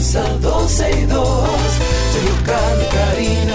comienza 12 y 2. Sergio Carlos, Karina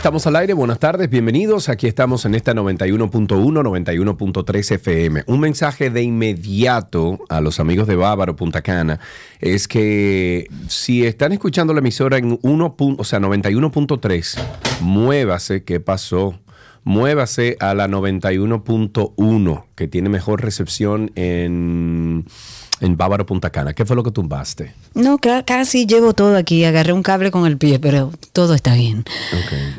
Estamos al aire, buenas tardes, bienvenidos. Aquí estamos en esta 91.1, 91.3 FM. Un mensaje de inmediato a los amigos de Bávaro, Punta Cana, es que si están escuchando la emisora en 1. pun- O sea, 91.3, muévase, ¿qué pasó? Muévase a la 91.1, que tiene mejor recepción en, en Bávaro, Punta Cana. ¿Qué fue lo que tumbaste? No, ca- casi llevo todo aquí. Agarré un cable con el pie, pero todo está bien.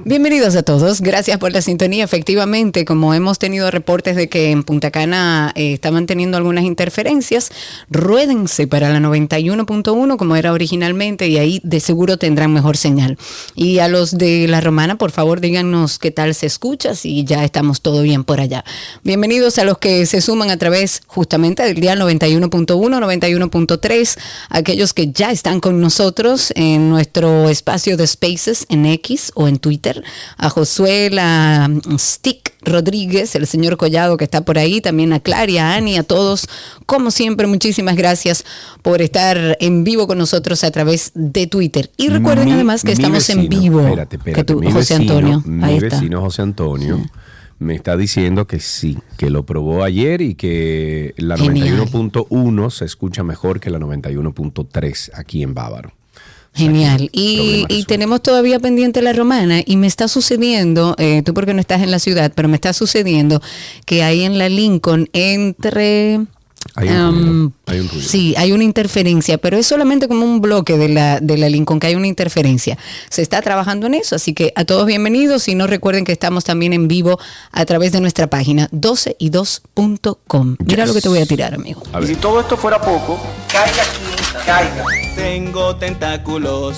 Bienvenidos a todos. Gracias por la sintonía. Efectivamente, como hemos tenido reportes de que en Punta Cana eh, estaban teniendo algunas interferencias, ruédense para la 91.1 como era originalmente y ahí de seguro tendrán mejor señal. Y a los de La Romana, por favor, díganos qué tal se escucha, si ya estamos todo bien por allá. Bienvenidos a los que se suman a través justamente del día 91.1, 91.3, aquellos que ya están con nosotros en nuestro espacio de Spaces en X o en Twitter, a Josué, la mm, Stick Rodríguez, el señor Collado que está por ahí, también a Clary, a Ani, a todos, como siempre, muchísimas gracias por estar en vivo con nosotros a través de Twitter. Y recuerden Mi- además que estamos en vivo. Espérate, espérate. que tú, mi José vecino, Antonio, Mi ahí está. vecino José Antonio me está diciendo que sí, que lo probó ayer y que la Genial. 91.1 se escucha mejor que la 91.3 aquí en Bávaro. Genial. Y, tenemos todavía pendiente la romana y me está sucediendo, eh, tú porque no estás en la ciudad, pero me está sucediendo que ahí en la Lincoln entre... Hay un um, ruido, hay un ruido. Sí, hay una interferencia, pero es solamente como un bloque de la, de la Lincoln, que hay una interferencia. Se está trabajando en eso, así que a todos bienvenidos y no recuerden que estamos también en vivo a través de nuestra página 12y2.com. Mira Yes. lo que te voy a tirar, amigo. A Y ver, si todo esto fuera poco, caiga quien caiga. Tengo tentáculos.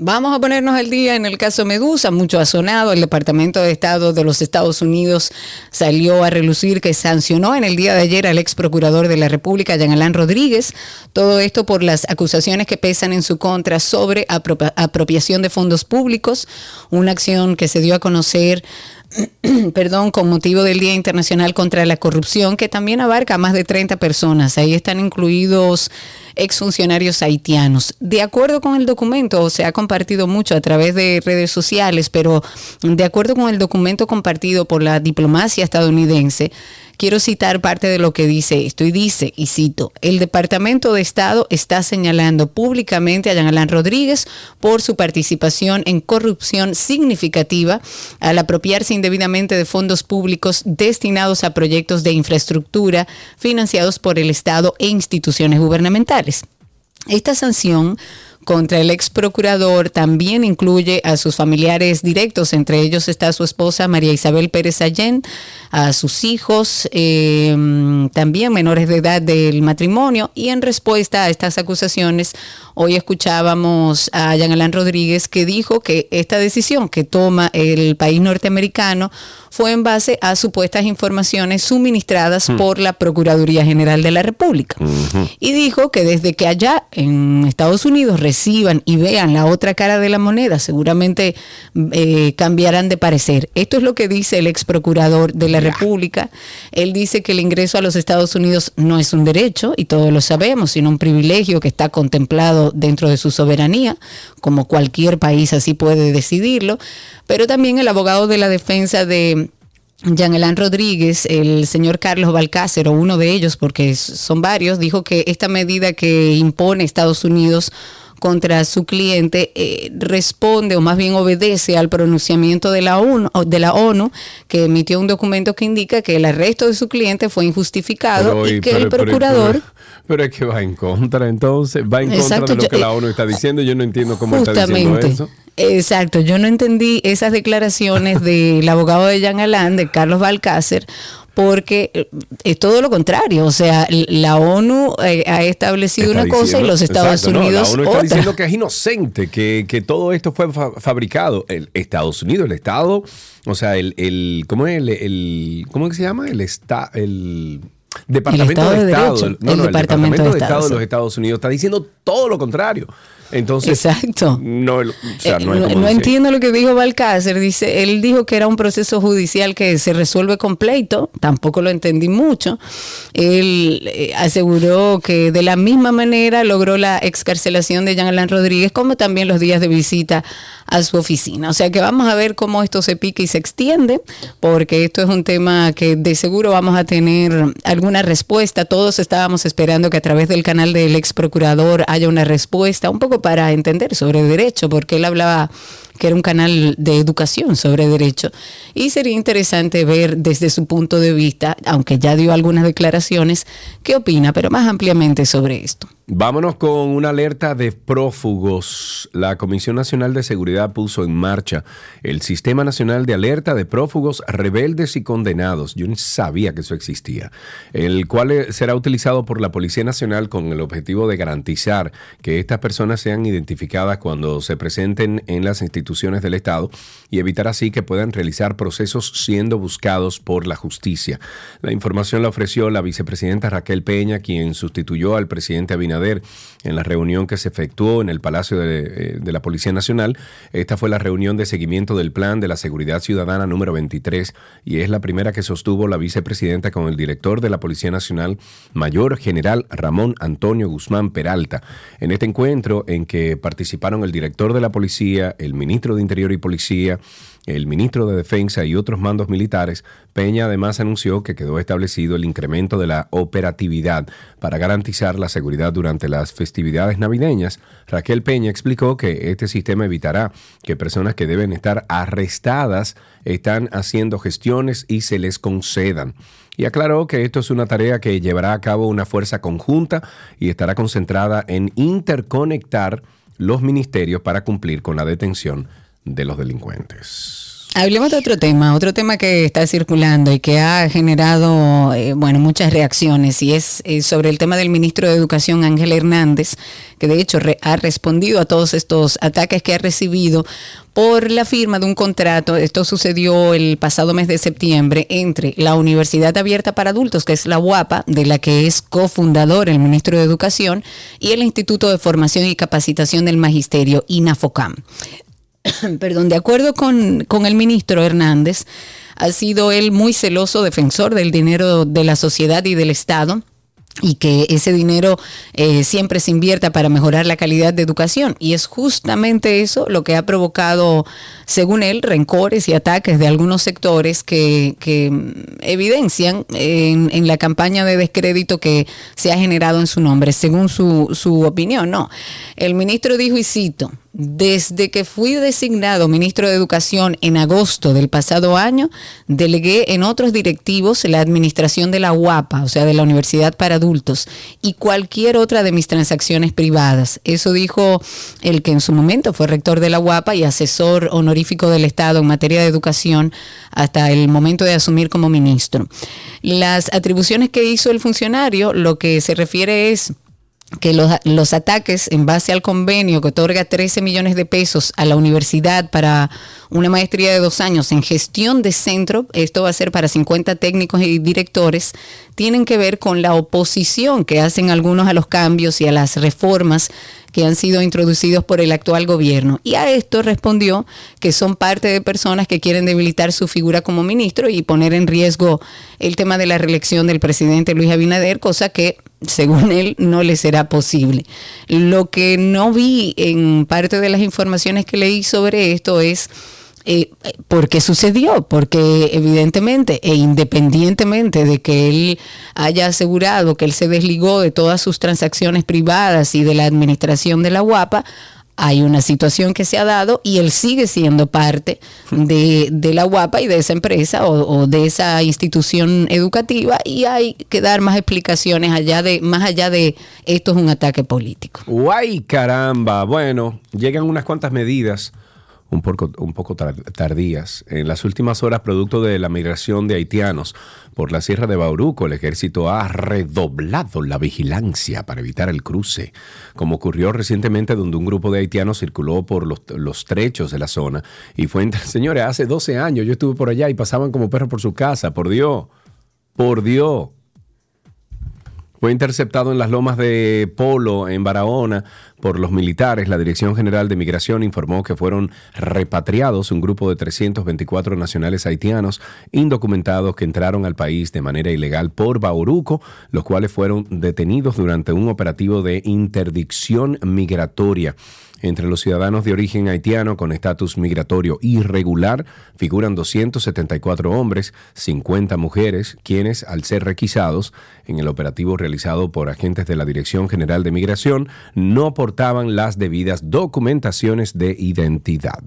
vamos a ponernos al día en el caso Medusa. Mucho ha sonado. El Departamento de Estado de los Estados Unidos salió a relucir que sancionó en el día de ayer al ex procurador de la República, Jean Alain Rodríguez. Todo esto por las acusaciones que pesan en su contra sobre apropia- apropiación de fondos públicos. Una acción que se dio a conocer perdón, con motivo del Día Internacional contra la Corrupción, que también abarca a más de 30 personas. Ahí están incluidos exfuncionarios haitianos. De acuerdo con el documento, se ha compartido mucho a través de redes sociales, pero de acuerdo con el documento compartido por la diplomacia estadounidense, Quiero citar parte de lo que dice esto y dice, y cito, el Departamento de Estado está señalando públicamente a Jean Alain Rodríguez por su participación en corrupción significativa al apropiarse indebidamente de fondos públicos destinados a proyectos de infraestructura financiados por el Estado e instituciones gubernamentales. Esta sanción contra el ex procurador también incluye a sus familiares directos, entre ellos está su esposa María Isabel Pérez Allén, a sus hijos, eh, también menores de edad del matrimonio, y en respuesta a estas acusaciones, hoy escuchábamos a Jean Alain Rodríguez que dijo que esta decisión que toma el país norteamericano fue en base a supuestas informaciones suministradas por la Procuraduría General de la República. Y dijo que desde que allá en Estados Unidos y vean la otra cara de la moneda, seguramente eh, cambiarán de parecer. Esto es lo que dice el ex procurador de la República. Él dice que el ingreso a los Estados Unidos no es un derecho, y todos lo sabemos, sino un privilegio que está contemplado dentro de su soberanía, como cualquier país así puede decidirlo. Pero también el abogado de la defensa de Jean Elan Rodríguez, el señor Carlos Balcácer, o uno de ellos, porque son varios, dijo que esta medida que impone Estados Unidos contra su cliente eh, responde o más bien obedece al pronunciamiento de la, ONU, de la ONU que emitió un documento que indica que el arresto de su cliente fue injustificado y y- que el procurador Pero, pero es que va en contra, entonces, va en Exacto, contra de lo yo- que la eh, ONU está diciendo. Yo no entiendo cómo está diciendo Justamente. eso. Exacto, yo no entendí esas declaraciones del abogado de Jean Alain, de Carlos Balcácer, porque eh, es todo lo contrario. O sea, la ONU eh, ha establecido Está una cosa y diciendo- los Estados Exacto, no, Unidos la ONU está otra. diciendo que es inocente, que, que todo esto fue fa- fabricado. El Estados Unidos, el Estado, o sea, el, el ¿cómo es el, el- ¿cómo es que se llama? El está el Departamento Estado de, de Estado, el- no, no, Departamento de de Estado de Estado, los. Estados Unidos está diciendo todo lo contrario. Entonces, Exacto. no, el- o sea, Eh, no, entiendo lo que dijo Balcácer. Dice, él dijo que era un proceso judicial que se resuelve completo. Tampoco lo entendí mucho. Él eh, aseguró que de la misma manera logró la excarcelación de Jean Alain Rodríguez, como también los días de visita a su oficina. O sea que vamos a ver cómo esto se pica y se extiende, porque esto es un tema que de seguro vamos a tener alguna respuesta. Todos estábamos esperando que a través del canal del ex procurador haya una respuesta, un poco para entender sobre derecho, porque él hablaba que era un canal de educación sobre derecho. Y sería interesante ver desde su punto de vista, aunque ya dio algunas declaraciones, qué opina, pero más ampliamente sobre esto. Vámonos con una alerta de prófugos. La Comisión Nacional de Seguridad puso en marcha el Sistema Nacional de Alerta de Prófugos Rebeldes y Condenados. Yo ni sabía que eso existía. El cual eh, será utilizado por la Policía Nacional con el objetivo de garantizar que estas personas sean identificadas cuando se presenten en las instituciones del Estado y evitar así que puedan realizar procesos siendo buscados por la justicia. La información la ofreció la vicepresidenta Raquel Peña, quien sustituyó al presidente Abinader en la reunión que se efectuó en el Palacio de, eh, de la Policía Nacional. Esta fue la reunión de seguimiento del Plan de la Seguridad Ciudadana número 23 y es la primera que sostuvo la vicepresidenta con el director de la Policía Nacional, Mayor General Ramón Antonio Guzmán Peralta. En este encuentro en que participaron el director de la Policía, el ministro de Interior y Policía, el ministro de Defensa y otros mandos militares, Peña además anunció que quedó establecido el incremento de la operatividad para garantizar la seguridad durante las festividades navideñas. Raquel Peña explicó que este sistema evitará que personas que deben estar arrestadas están haciendo gestiones y se les concedan. Y aclaró que esto es una tarea que llevará a cabo una fuerza conjunta y estará concentrada en interconectar los ministerios para cumplir con la detención de los delincuentes. Hablemos de otro tema, otro tema que está circulando y que ha generado, eh, bueno, muchas reacciones y es eh, sobre el tema del ministro de Educación Ángel Hernández, que de hecho re- ha respondido a todos estos ataques que ha recibido por la firma de un contrato. Esto sucedió el pasado mes de septiembre entre la Universidad Abierta para Adultos, que es la UAPA, de la que es cofundador el ministro de Educación, y el Instituto de Formación y Capacitación del Magisterio, INAFOCAM. perdón, de acuerdo con, con el ministro Hernández, ha sido él muy celoso defensor del dinero de la sociedad y del Estado y que ese dinero eh, siempre se invierta para mejorar la calidad de educación. Y es justamente eso lo que ha provocado, según él, rencores y ataques de algunos sectores que, que evidencian en, en la campaña de descrédito que se ha generado en su nombre, según su, su opinión. No, el ministro dijo, y cito, desde que fui designado ministro de Educación en agosto del pasado año, delegué en otros directivos la administración de la UAPA, o sea, de la Universidad para Adultos, y cualquier otra de mis transacciones privadas. Eso dijo el que en su momento fue rector de la UAPA y asesor honorífico del Estado en materia de educación hasta el momento de asumir como ministro. Las atribuciones que hizo el funcionario, lo que se refiere es que los, los, ataques en base al convenio que otorga 13 millones de pesos a la universidad para una maestría de dos años en gestión de centro, esto va a ser para 50 técnicos y directores, tienen que ver con la oposición que hacen algunos a los cambios y a las reformas que han sido introducidos por el actual gobierno. Y a esto respondió que son parte de personas que quieren debilitar su figura como ministro y poner en riesgo el tema de la reelección del presidente Luis Abinader, cosa que según él no le será posible. Lo que no vi en parte de las informaciones que leí sobre esto es eh, ¿Por qué sucedió? Porque evidentemente e independientemente de que él haya asegurado que él se desligó de todas sus transacciones privadas y de la administración de la UAPA, hay una situación que se ha dado y él sigue siendo parte de, de la UAPA y de esa empresa o, o, de esa institución educativa y hay que dar más explicaciones allá de más allá de esto es un ataque político. Guay caramba, bueno, llegan unas cuantas medidas un poco, un poco tardías. En las últimas horas, producto de la migración de haitianos por la Sierra de Bauruco, el ejército ha redoblado la vigilancia para evitar el cruce, como ocurrió recientemente donde un grupo de haitianos circuló por los, los trechos de la zona y fue señores, hace 12 años yo estuve por allá y pasaban como perros por su casa, por Dios, por Dios. Fue interceptado en las lomas de Polo, en Barahona, por los militares. La Dirección General de Migración informó que fueron repatriados un grupo de 324 nacionales haitianos indocumentados que entraron al país de manera ilegal por Bauruco, los cuales fueron detenidos durante un operativo de interdicción migratoria. Entre los ciudadanos de origen haitiano con estatus migratorio irregular figuran 274 hombres, 50 mujeres, quienes, al ser requisados en el operativo realizado por agentes de la Dirección General de Migración, no portaban las debidas documentaciones de identidad.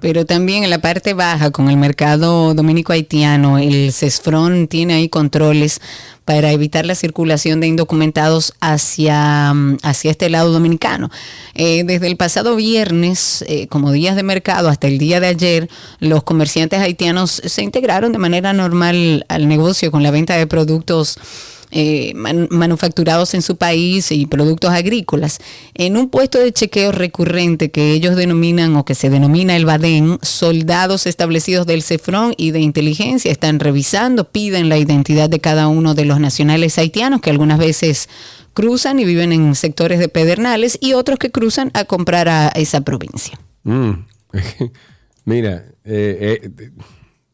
Pero también en la parte baja, con el mercado dominico haitiano, el CESFRON tiene ahí controles para evitar la circulación de indocumentados hacia, hacia este lado dominicano. Eh, desde el pasado viernes, eh, como días de mercado, hasta el día de ayer, los comerciantes haitianos se integraron de manera normal al negocio con la venta de productos eh, man, manufacturados en su país y productos agrícolas. En un puesto de chequeo recurrente que ellos denominan o que se denomina el BADEN, soldados establecidos del CEFRON y de inteligencia están revisando, piden la identidad de cada uno de los nacionales haitianos que algunas veces cruzan y viven en sectores de pedernales y otros que cruzan a comprar a esa provincia. Mm. Mira, eh, eh,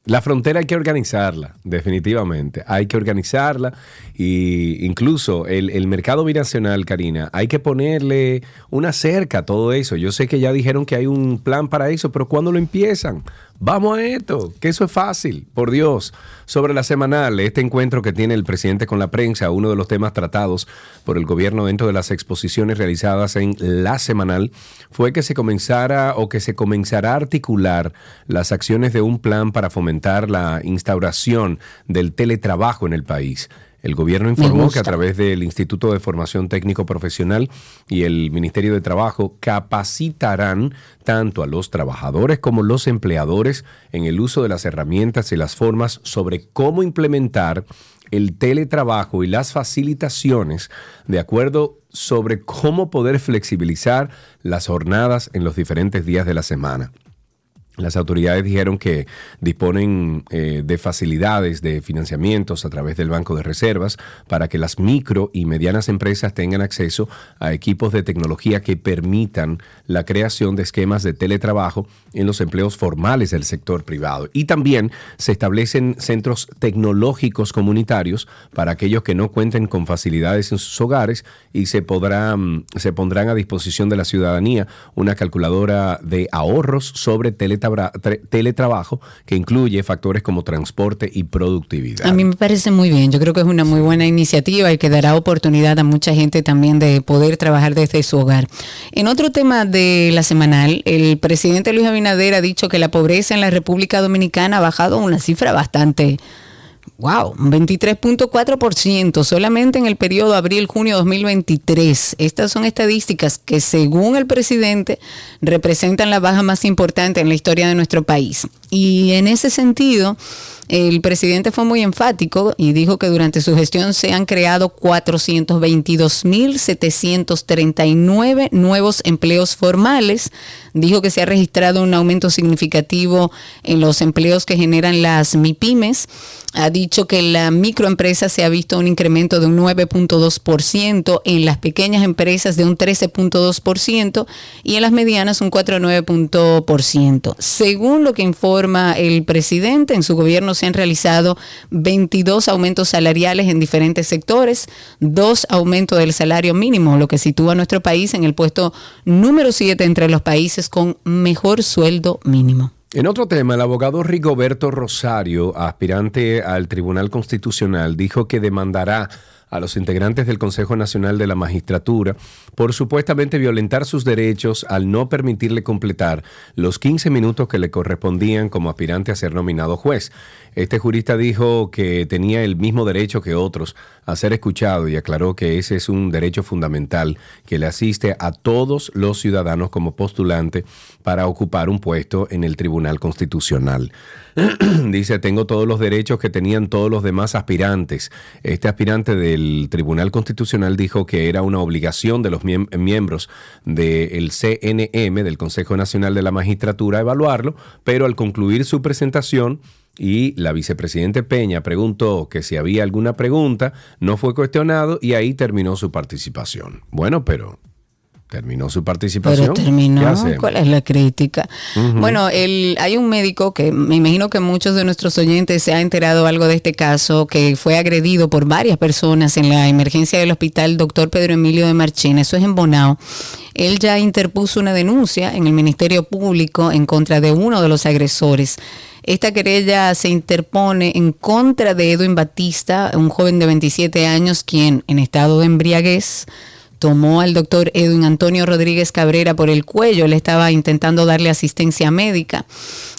la frontera hay que organizarla, definitivamente. Hay que organizarla y incluso el, el, mercado binacional, Karina, hay que ponerle una cerca a todo eso. Yo sé que ya dijeron que hay un plan para eso, pero ¿cuándo lo empiezan? Vamos a esto, que eso es fácil, por Dios. Sobre la semanal, este encuentro que tiene el presidente con la prensa, uno de los temas tratados por el gobierno dentro de las exposiciones realizadas en la semanal, fue que se comenzara o que se comenzará a articular las acciones de un plan para fomentar la instauración del teletrabajo en el país. El gobierno informó que a través del Instituto de Formación Técnico Profesional y el Ministerio de Trabajo capacitarán tanto a los trabajadores como los empleadores en el uso de las herramientas y las formas sobre cómo implementar el teletrabajo y las facilitaciones de acuerdo sobre cómo poder flexibilizar las jornadas en los diferentes días de la semana. Las autoridades dijeron que disponen eh, de facilidades de financiamientos a través del Banco de Reservas para que las micro y medianas empresas tengan acceso a equipos de tecnología que permitan la creación de esquemas de teletrabajo en los empleos formales del sector privado. Y también se establecen centros tecnológicos comunitarios para aquellos que no cuenten con facilidades en sus hogares y se, podrán, se pondrán a disposición de la ciudadanía una calculadora de ahorros sobre teletrabajo teletrabajo que incluye factores como transporte y productividad. A mí me parece muy bien, yo creo que es una muy buena iniciativa y que dará oportunidad a mucha gente también de poder trabajar desde su hogar. En otro tema de la semanal, el presidente Luis Abinader ha dicho que la pobreza en la República Dominicana ha bajado una cifra bastante Wow, 23.4% solamente en el periodo abril-junio 2023. Estas son estadísticas que según el presidente representan la baja más importante en la historia de nuestro país. Y en ese sentido, el presidente fue muy enfático y dijo que durante su gestión se han creado 422.739 nuevos empleos formales. Dijo que se ha registrado un aumento significativo en los empleos que generan las MIPIMES. Ha dicho que la microempresa se ha visto un incremento de un 9.2%, en las pequeñas empresas de un 13.2% y en las medianas un 4.9%. Según lo que informa el presidente, en su gobierno se han realizado 22 aumentos salariales en diferentes sectores, dos aumentos del salario mínimo, lo que sitúa a nuestro país en el puesto número 7 entre los países con mejor sueldo mínimo. En otro tema, el abogado Rigoberto Rosario, aspirante al Tribunal Constitucional, dijo que demandará a los integrantes del Consejo Nacional de la Magistratura por supuestamente violentar sus derechos al no permitirle completar los 15 minutos que le correspondían como aspirante a ser nominado juez. Este jurista dijo que tenía el mismo derecho que otros a ser escuchado y aclaró que ese es un derecho fundamental que le asiste a todos los ciudadanos como postulante para ocupar un puesto en el Tribunal Constitucional. Dice, tengo todos los derechos que tenían todos los demás aspirantes. Este aspirante del Tribunal Constitucional dijo que era una obligación de los miembros del CNM, del Consejo Nacional de la Magistratura, evaluarlo, pero al concluir su presentación, y la vicepresidente Peña preguntó que si había alguna pregunta, no fue cuestionado y ahí terminó su participación. Bueno, pero terminó su participación. Pero terminó. ¿Cuál es la crítica? Bueno, el, hay un médico que me imagino que muchos de nuestros oyentes se han enterado algo de este caso, que fue agredido por varias personas en la emergencia del hospital doctor Pedro Emilio de Marchín. Eso es en Bonao. Él ya interpuso una denuncia en el Ministerio Público en contra de uno de los agresores. Esta querella se interpone en contra de Edwin Batista, un joven de 27 años, quien en estado de embriaguez tomó al doctor Edwin Antonio Rodríguez Cabrera por el cuello, él estaba intentando darle asistencia médica.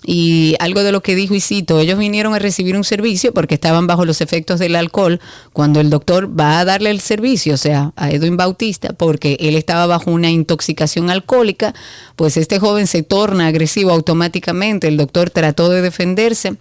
Y algo de lo que dijo y cito, ellos vinieron a recibir un servicio porque estaban bajo los efectos del alcohol cuando el doctor va a darle el servicio, o sea, a Edwin Bautista, porque él estaba bajo una intoxicación alcohólica, pues este joven se torna agresivo automáticamente, el doctor trató de defenderse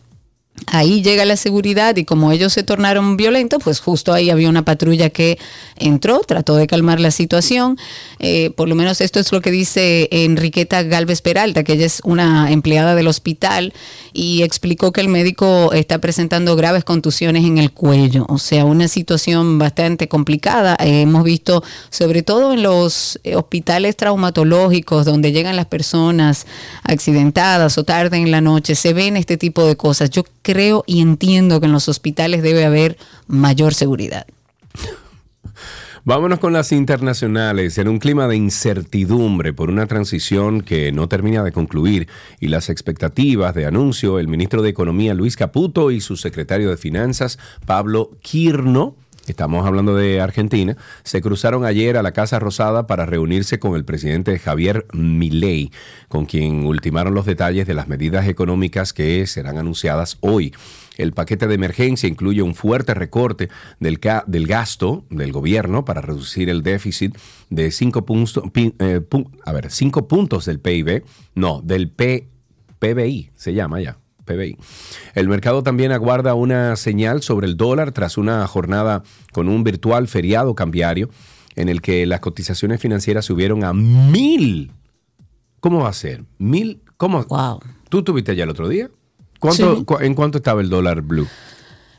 Ahí llega la seguridad y como ellos se tornaron violentos, pues justo ahí había una patrulla que entró, trató de calmar la situación. Eh, por lo menos esto es lo que dice Enriqueta Galvez Peralta, que ella es una empleada del hospital y explicó que el médico está presentando graves contusiones en el cuello, o sea, una situación bastante complicada. Eh, hemos visto, sobre todo en los hospitales traumatológicos, donde llegan las personas accidentadas o tarde en la noche, se ven este tipo de cosas. Yo creo y entiendo que en los hospitales debe haber mayor seguridad. Vámonos con las internacionales. En un clima de incertidumbre por una transición que no termina de concluir y las expectativas de anuncio, el ministro de Economía Luis Caputo y su secretario de Finanzas Pablo Quirno estamos hablando de Argentina, se cruzaron ayer a la Casa Rosada para reunirse con el presidente Javier Milei, con quien ultimaron los detalles de las medidas económicas que serán anunciadas hoy. El paquete de emergencia incluye un fuerte recorte del, gasto del gobierno para reducir el déficit de 5 puntos, eh, puntos del PIB, no, del P, PBI, se llama ya. El mercado también aguarda una señal sobre el dólar tras una jornada con un virtual feriado cambiario en el que las cotizaciones financieras subieron a mil. ¿Cómo va a ser? ¿Mil? ¿Cómo? Wow. ¿Tú tuviste allá el otro día? ¿Cuánto, ¿En cuánto estaba el dólar blue?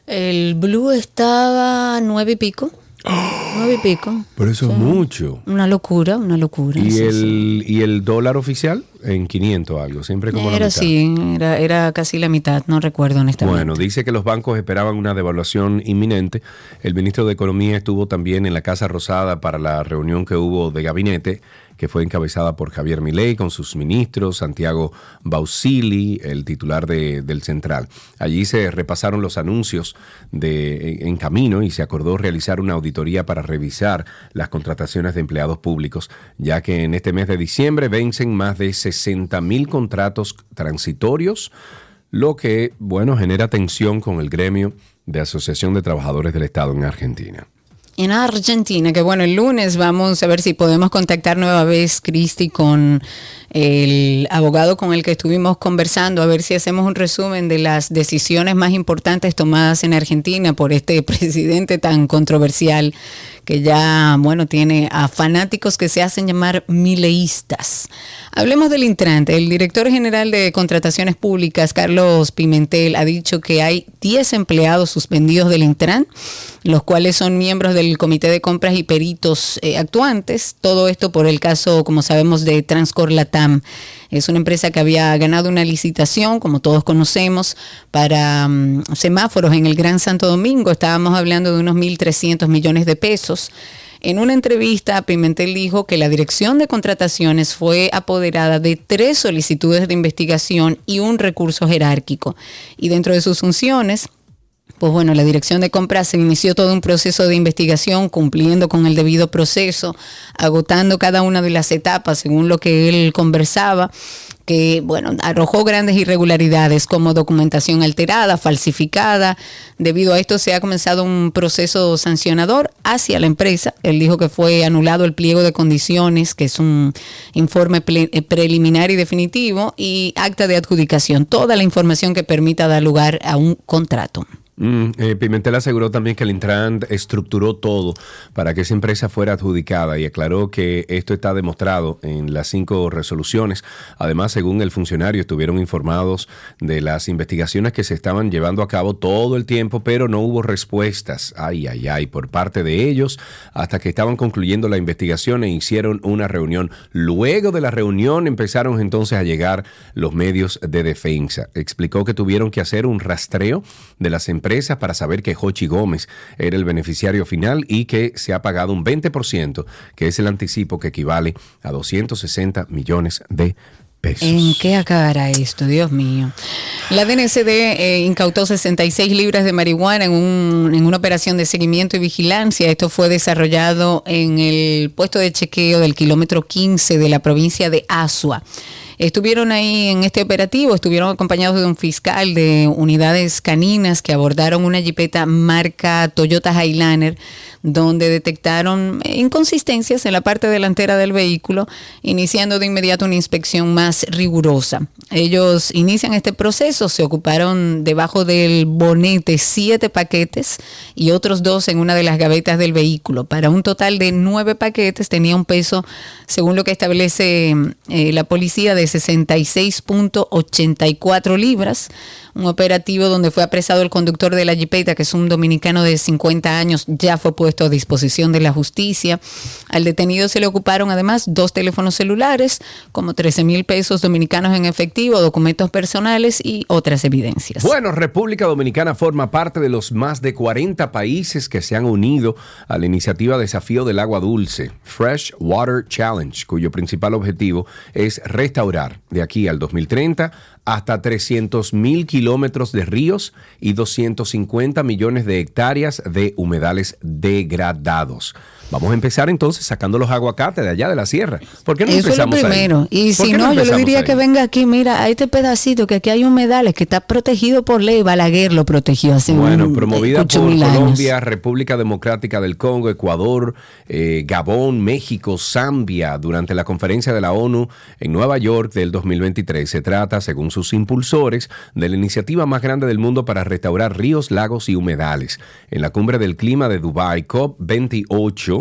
El blue estaba nueve y pico. Nueve y pico. Por eso es mucho. Una locura, una locura. ¿Y, el, ¿Y el dólar oficial? En 500 algo, siempre como era la mitad. Sí, era, era casi la mitad, no recuerdo honestamente. Bueno, dice que los bancos esperaban una devaluación inminente. El ministro de Economía estuvo también en la Casa Rosada para la reunión que hubo de gabinete que fue encabezada por Javier Milei con sus ministros, Santiago Bausili, el titular de, del Central. Allí se repasaron los anuncios de, en, camino y se acordó realizar una auditoría para revisar las contrataciones de empleados públicos, ya que en este mes de diciembre vencen más de 60 mil contratos transitorios, lo que, bueno, genera tensión con el gremio de Asociación de Trabajadores del Estado en Argentina en Argentina, que bueno, el lunes vamos a ver si podemos contactar nueva vez, Cristi, con el abogado con el que estuvimos conversando, a ver si hacemos un resumen de las decisiones más importantes tomadas en Argentina por este presidente tan controversial que ya, bueno, tiene a fanáticos que se hacen llamar mileístas. Hablemos del Intran. El director general de Contrataciones Públicas, Carlos Pimentel, ha dicho que hay 10 empleados suspendidos del Intran, los cuales son miembros del Comité de Compras y Peritos eh, actuantes. Todo esto por el caso, como sabemos, de Transcor Es una empresa que había ganado una licitación, como todos conocemos, para mm, semáforos en el Gran Santo Domingo. Estábamos hablando de unos 1.300 millones de pesos. En una entrevista, Pimentel dijo que la dirección de contrataciones fue apoderada de tres solicitudes de investigación y un recurso jerárquico. Y dentro de sus funciones, pues bueno, la dirección de compras se inició todo un proceso de investigación cumpliendo con el debido proceso, agotando cada una de las etapas según lo que él conversaba que, bueno, arrojó grandes irregularidades como documentación alterada, falsificada. Debido a esto se ha comenzado un proceso sancionador hacia la empresa. Él dijo que fue anulado el pliego de condiciones, que es un informe eh, preliminar y definitivo, y acta de adjudicación, toda la información que permita dar lugar a un contrato. Mm, eh, Pimentel aseguró también que el Intran estructuró todo para que esa empresa fuera adjudicada y aclaró que esto está demostrado en las cinco resoluciones. Además, según el funcionario, estuvieron informados de las investigaciones que se estaban llevando a cabo todo el tiempo, pero no hubo respuestas, ay, ay, ay, por parte de ellos hasta que estaban concluyendo la investigación e hicieron una reunión. Luego de la reunión empezaron entonces a llegar los medios de defensa. Explicó que tuvieron que hacer un rastreo de las empresas para saber que Jochi Gómez era el beneficiario final y que se ha pagado un 20%, que es el anticipo que equivale a 260 millones de pesos. ¿En qué acabará esto? Dios mío. La DNCD eh, incautó 66 libras de marihuana en, un- en una operación de seguimiento y vigilancia. Esto fue desarrollado en el puesto de chequeo del kilómetro 15 de la provincia de Asua. Estuvieron ahí en este operativo, estuvieron acompañados de un fiscal de unidades caninas que abordaron una jipeta marca Toyota Highlander, donde detectaron inconsistencias en la parte delantera del vehículo, iniciando de inmediato una inspección más rigurosa. Ellos inician este proceso, se ocuparon debajo del bonete siete paquetes y otros dos en una de las gavetas del vehículo. Para un total de nueve paquetes tenía un peso, según lo que establece eh, la policía, de 66.84 libras. Un operativo donde fue apresado el conductor de la jipeta, que es un dominicano de 50 años, ya fue puesto a disposición de la justicia. Al detenido se le ocuparon además dos teléfonos celulares, como 13 mil pesos dominicanos en efectivo, documentos personales y otras evidencias. Bueno, República Dominicana forma parte de los más de 40 países que se han unido a la iniciativa Desafío del Agua Dulce, Fresh Water Challenge, cuyo principal objetivo es restaurar de aquí al 2030 hasta 300 mil kilómetros de ríos y 250 millones de hectáreas de humedales degradados. Vamos a empezar entonces sacando los aguacates de allá de la sierra. ¿Por qué no Eso es lo empezamos ahí? primero. Y ¿Por si no, yo le diría ahí? que venga aquí, mira, a este pedacito que aquí hay humedales que está protegido por ley. Balaguer lo protegió hace Bueno, un, promovida por años. Colombia, República Democrática del Congo, Ecuador, eh, Gabón, México, Zambia, durante la conferencia de la ONU en Nueva York del 2023. Se trata, según sus impulsores, de la iniciativa más grande del mundo para restaurar ríos, lagos y humedales. En la cumbre del clima de Dubái, COP28,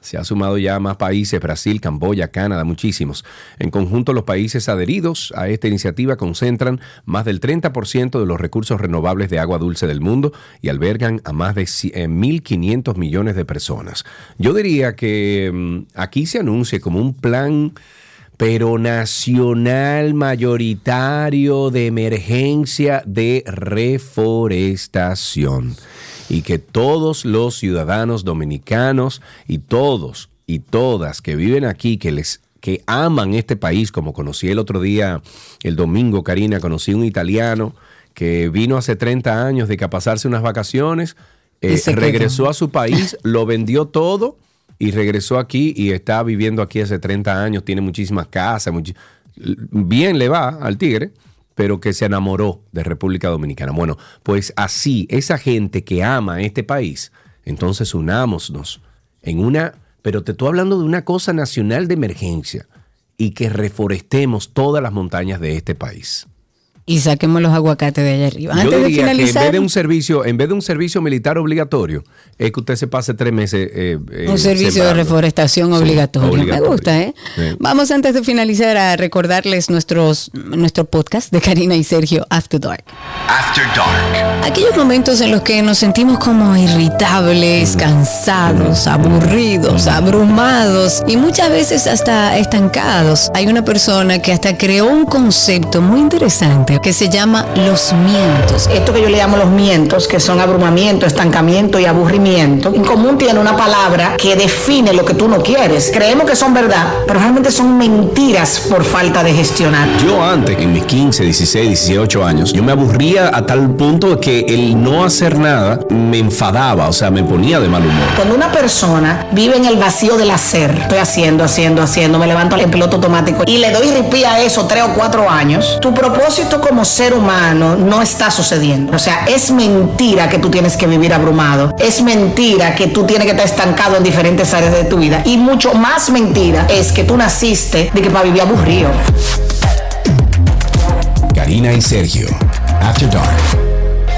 se ha sumado ya más países, Brasil, Camboya, Canadá, muchísimos. En conjunto, los países adheridos a esta iniciativa concentran más del 30% de los recursos renovables de agua dulce del mundo y albergan a más de ci- eh, 1.500 millones de personas. Yo diría que mm, aquí se anuncie como un plan pero nacional mayoritario de emergencia de reforestación y que todos los ciudadanos dominicanos y todos y todas que viven aquí, que les que aman este país, como conocí el otro día, el domingo, Karina, conocí un italiano que vino hace 30 años de que a pasarse unas vacaciones, eh, regresó a su país, lo vendió todo y regresó aquí y está viviendo aquí hace 30 años, tiene muchísimas casas, bien le va al tigre, pero que se enamoró de República Dominicana. Bueno, pues así, esa gente que ama este país, entonces unámonos en una, pero te estoy hablando de una cosa nacional de emergencia y que reforestemos todas las montañas de este país. Y saquemos los aguacates de allá arriba. Yo Antes de diría que en finalizar, vez de un servicio, en vez de un servicio militar obligatorio, es que usted se pase tres meses. eh, eh, un servicio de sembrando. reforestación Sí, obligatorio. obligatorio. Me gusta, ¿eh? Sí. Vamos antes de finalizar a recordarles nuestros, nuestro podcast de Karina y Sergio After Dark. After Dark. Aquellos momentos en los que nos sentimos como irritables, cansados, aburridos, abrumados y muchas veces hasta estancados. Hay una persona que hasta creó un concepto muy interesante importante que se llama los mientos. Esto que yo le llamo los mientos, que son abrumamiento, estancamiento y aburrimiento, en común tiene una palabra que define lo que tú no quieres. Creemos que son verdad, pero realmente son mentiras por falta de gestionar. Yo antes, en mis 15, 16, 18 años, yo me aburría a tal punto que el no hacer nada me enfadaba, o sea, me ponía de mal humor. Cuando una persona vive en el vacío del hacer, estoy haciendo, haciendo, haciendo, me levanto en piloto automático y le doy ripí a eso tres o cuatro años, tu propósito como ser humano no está sucediendo. O sea, es mentira que tú tienes que vivir abrumado. Es mentira que tú tienes que estar estancado en diferentes áreas de tu vida. Y mucho más mentira es que tú naciste de que para vivir aburrido. Karina y Sergio, After Dark.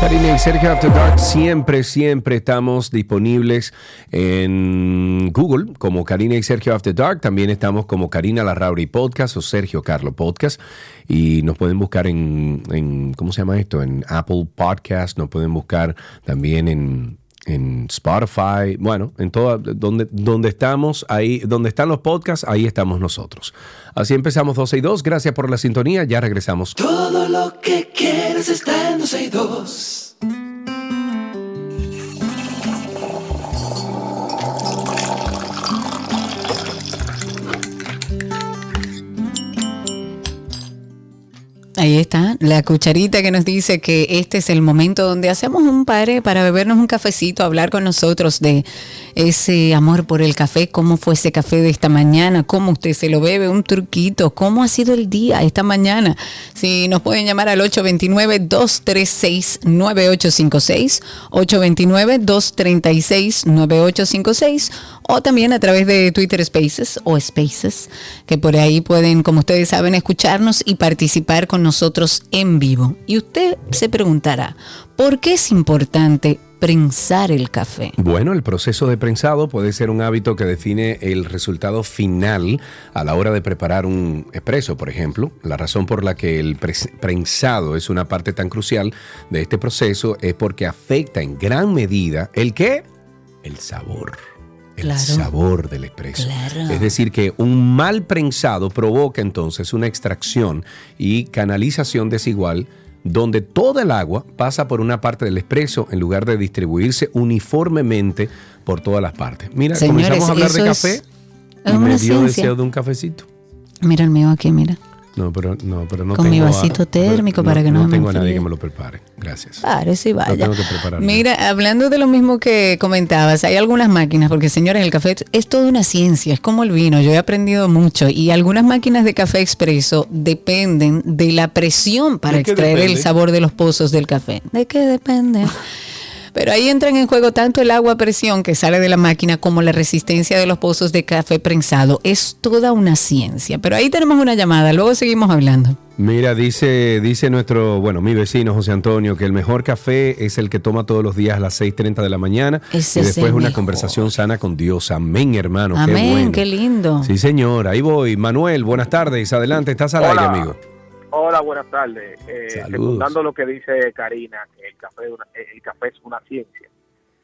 Karina y Sergio After Dark, siempre, siempre estamos disponibles en Google como Karina y Sergio After Dark. También estamos como Karina Larrauri Podcast o Sergio Carlo Podcast. Y nos pueden buscar en, en, ¿cómo se llama esto? En Apple Podcast, nos pueden buscar también en, en Spotify, bueno, en toda, donde, donde estamos, ahí, donde están los podcasts, ahí estamos nosotros. Así empezamos 12 y 2. Gracias por la sintonía. Ya regresamos. Todo lo que quieres está en 12 y 2. Ahí está, la cucharita que nos dice que este es el momento donde hacemos un pare para bebernos un cafecito, hablar con nosotros de ese amor por el café, cómo fue ese café de esta mañana, cómo usted se lo bebe, un truquito, cómo ha sido el día esta mañana. Si nos pueden llamar al 829-236-9856, 829-236-9856 o también a través de Twitter Spaces o Spaces, que por ahí pueden, como ustedes saben, escucharnos y participar con nosotros en vivo. Y usted se preguntará, ¿por qué es importante prensar el café? Bueno, el proceso de prensado puede ser un hábito que define el resultado final a la hora de preparar un espresso, por ejemplo. La razón por la que el prensado es una parte tan crucial de este proceso es porque afecta en gran medida el qué? El sabor. El Claro. sabor del. Claro. Es decir, que un mal prensado provoca entonces una extracción y canalización desigual donde toda el agua pasa por una parte del espresso en lugar de distribuirse uniformemente por todas las partes. Mira, Señores, comenzamos a hablar de café es- y es me dio ciencia. deseo de un cafecito. Mira el mío aquí, mira. No, pero no, pero no Con mi tengo a- vasito térmico para que no no me tengo a nadie que me lo prepare. Gracias. Párese y vaya. tengo que. Mira, hablando de lo mismo que comentabas, hay algunas máquinas, porque señores, el café es toda una ciencia, es como el vino, yo he aprendido mucho y algunas máquinas de café expreso dependen de la presión para ¿De qué extraer el sabor de los pozos del café. ¿De qué depende? Pero ahí entran en juego tanto el agua a presión que sale de la máquina como la resistencia de los pozos de café prensado. Es toda una ciencia. Pero ahí tenemos una llamada, luego seguimos hablando. Mira, dice, dice nuestro, bueno, mi vecino José Antonio, que el mejor café es el que toma todos los días a las 6.30 de la mañana Ese y es después una mejor. conversación sana con Dios. Amén, hermano. Amén, qué, bueno. qué lindo. Sí, señor, ahí voy. Manuel, buenas tardes. Adelante, estás al Hola. aire, amigo. Hola, buenas tardes. Eh, lo que dice Karina, que el café, es una- el café es una ciencia.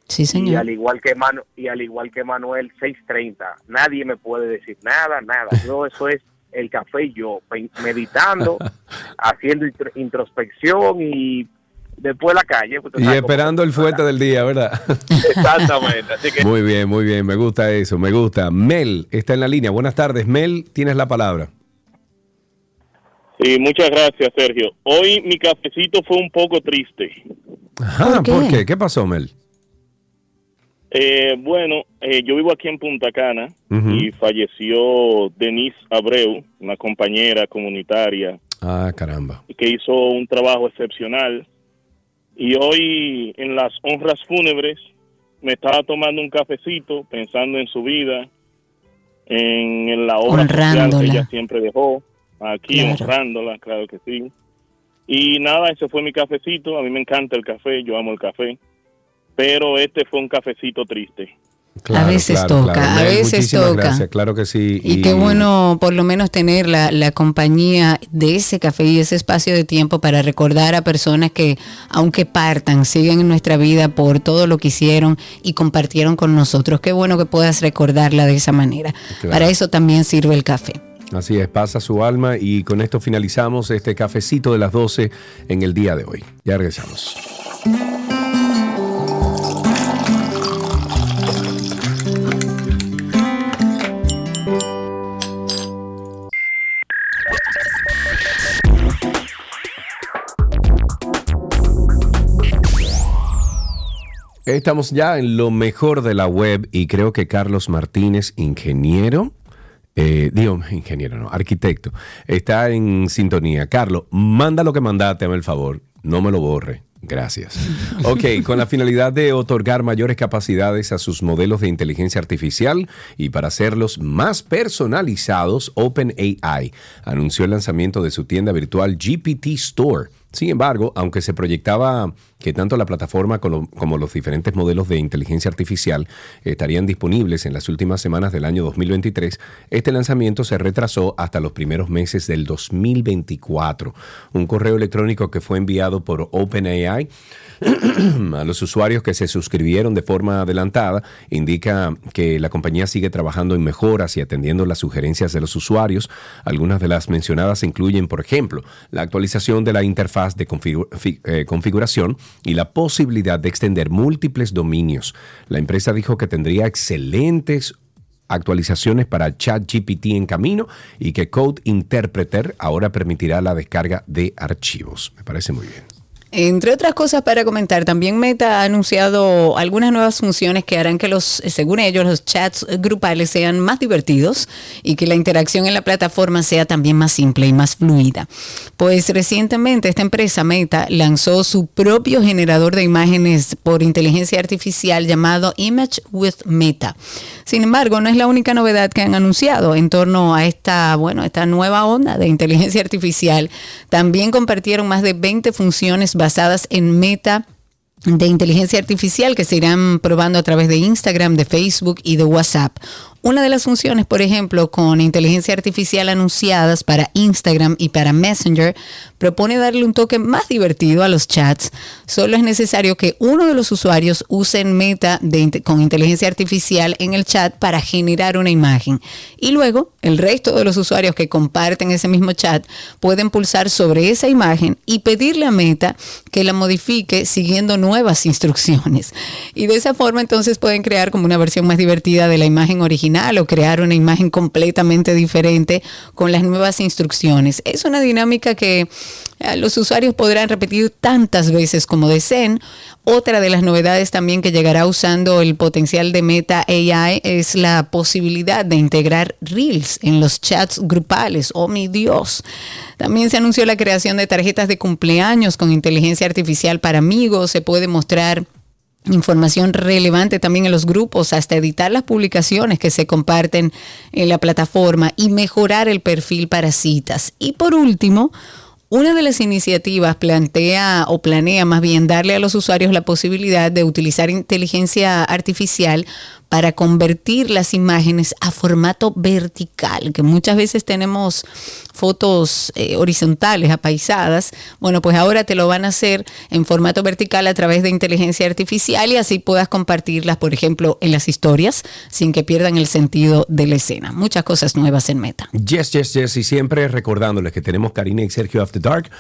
Sí, Y señor. al igual que Manu, y al igual que Manuel 630, nadie me puede decir nada, nada. Yo eso es el café y yo meditando, haciendo intro- introspección y después la calle. pues, Y esperando el fuerte del día, ¿verdad? Exactamente. Así que Muy bien, muy bien. Me gusta eso, me gusta. Mel está en la línea. Buenas tardes. Mel, tienes la palabra. Sí, muchas gracias, Sergio. Hoy mi cafecito fue un poco triste. Ajá, ¿Por qué? ¿por qué? ¿Qué pasó, Mel? Eh, bueno, eh, yo vivo aquí en Punta Cana y falleció Denise Abreu, una compañera comunitaria Ah, caramba. que hizo un trabajo excepcional. Y hoy en las honras fúnebres me estaba tomando un cafecito pensando en su vida, en, en la obra social que ella siempre dejó, aquí Claro. honrándola, claro que sí. Y nada, ese fue mi cafecito, a mí me encanta el café, yo amo el café, pero este fue un cafecito triste. A veces toca, a veces muchísimas toca. Gracias, claro que sí. Y qué bueno por lo menos tener la, la compañía de ese café y ese espacio de tiempo para recordar a personas que, aunque partan, siguen en nuestra vida por todo lo que hicieron y compartieron con nosotros. Qué bueno que puedas recordarla de esa manera. Claro. Para eso también sirve el café. Así es, pasa su alma y con esto finalizamos este cafecito de las 12 en el día de hoy. Ya regresamos. Estamos ya en lo mejor de la web y creo que Carlos Martínez, ingeniero, eh, digo, ingeniero, no, arquitecto, está en sintonía. Carlos, manda lo que mandaste, hazme el favor, no me lo borre. Gracias. Ok, con la finalidad de otorgar mayores capacidades a sus modelos de inteligencia artificial y para hacerlos más personalizados, OpenAI anunció el lanzamiento de su tienda virtual GPT Store sin embargo, aunque se proyectaba que tanto la plataforma como, los diferentes modelos de inteligencia artificial estarían disponibles en las últimas semanas del año 2023, este lanzamiento se retrasó hasta los primeros meses del 2024. Un correo electrónico que fue enviado por OpenAI a los usuarios que se suscribieron de forma adelantada indica que la compañía sigue trabajando en mejoras y atendiendo las sugerencias de los usuarios. Algunas de las mencionadas incluyen, por ejemplo, la actualización de la interfaz de eh, configuración y la posibilidad de extender múltiples dominios. La empresa dijo que tendría excelentes actualizaciones para ChatGPT en camino y que Code Interpreter ahora permitirá la descarga de archivos. Me parece muy bien. Entre otras cosas para comentar, también Meta ha anunciado algunas nuevas funciones que harán que los, según ellos, los chats grupales sean más divertidos y que la interacción en la plataforma sea también más simple y más fluida. Pues recientemente esta empresa Meta lanzó su propio generador de imágenes por inteligencia artificial llamado Image with Meta. Sin embargo, no es la única novedad que han anunciado en torno a esta, bueno, esta nueva onda de inteligencia artificial. También compartieron más de 20 funciones basadas en meta de inteligencia artificial que se irán probando a través de Instagram, de Facebook y de WhatsApp. Una de las funciones, por ejemplo, con inteligencia artificial anunciadas para Instagram y para Messenger, propone darle un toque más divertido a los chats. Solo es necesario que uno de los usuarios use Meta con inteligencia artificial en el chat para generar una imagen. Y luego, el resto de los usuarios que comparten ese mismo chat pueden pulsar sobre esa imagen y pedirle a Meta que la modifique siguiendo nuevas instrucciones. Y de esa forma entonces pueden crear como una versión más divertida de la imagen original o crear una imagen completamente diferente con las nuevas instrucciones. Es una dinámica que eh, los usuarios podrán repetir tantas veces como deseen. Otra de las novedades también que llegará usando el potencial de Meta AI es la posibilidad de integrar Reels en los chats grupales. Oh mi Dios. También se anunció la creación de tarjetas de cumpleaños con inteligencia artificial para amigos. Se puede mostrar información relevante también en los grupos, hasta editar las publicaciones que se comparten en la plataforma y mejorar el perfil para citas. Y por último, una de las iniciativas plantea o planea más bien darle a los usuarios la posibilidad de utilizar inteligencia artificial para convertir las imágenes a formato vertical, que muchas veces tenemos fotos eh, horizontales, apaisadas. Bueno, pues ahora te lo van a hacer en formato vertical a través de inteligencia artificial y así puedas compartirlas, por ejemplo, en las historias sin que pierdan el sentido de la escena. Muchas cosas nuevas en Meta. Yes, yes, yes. Y siempre recordándoles que tenemos Karina y Sergio After Dark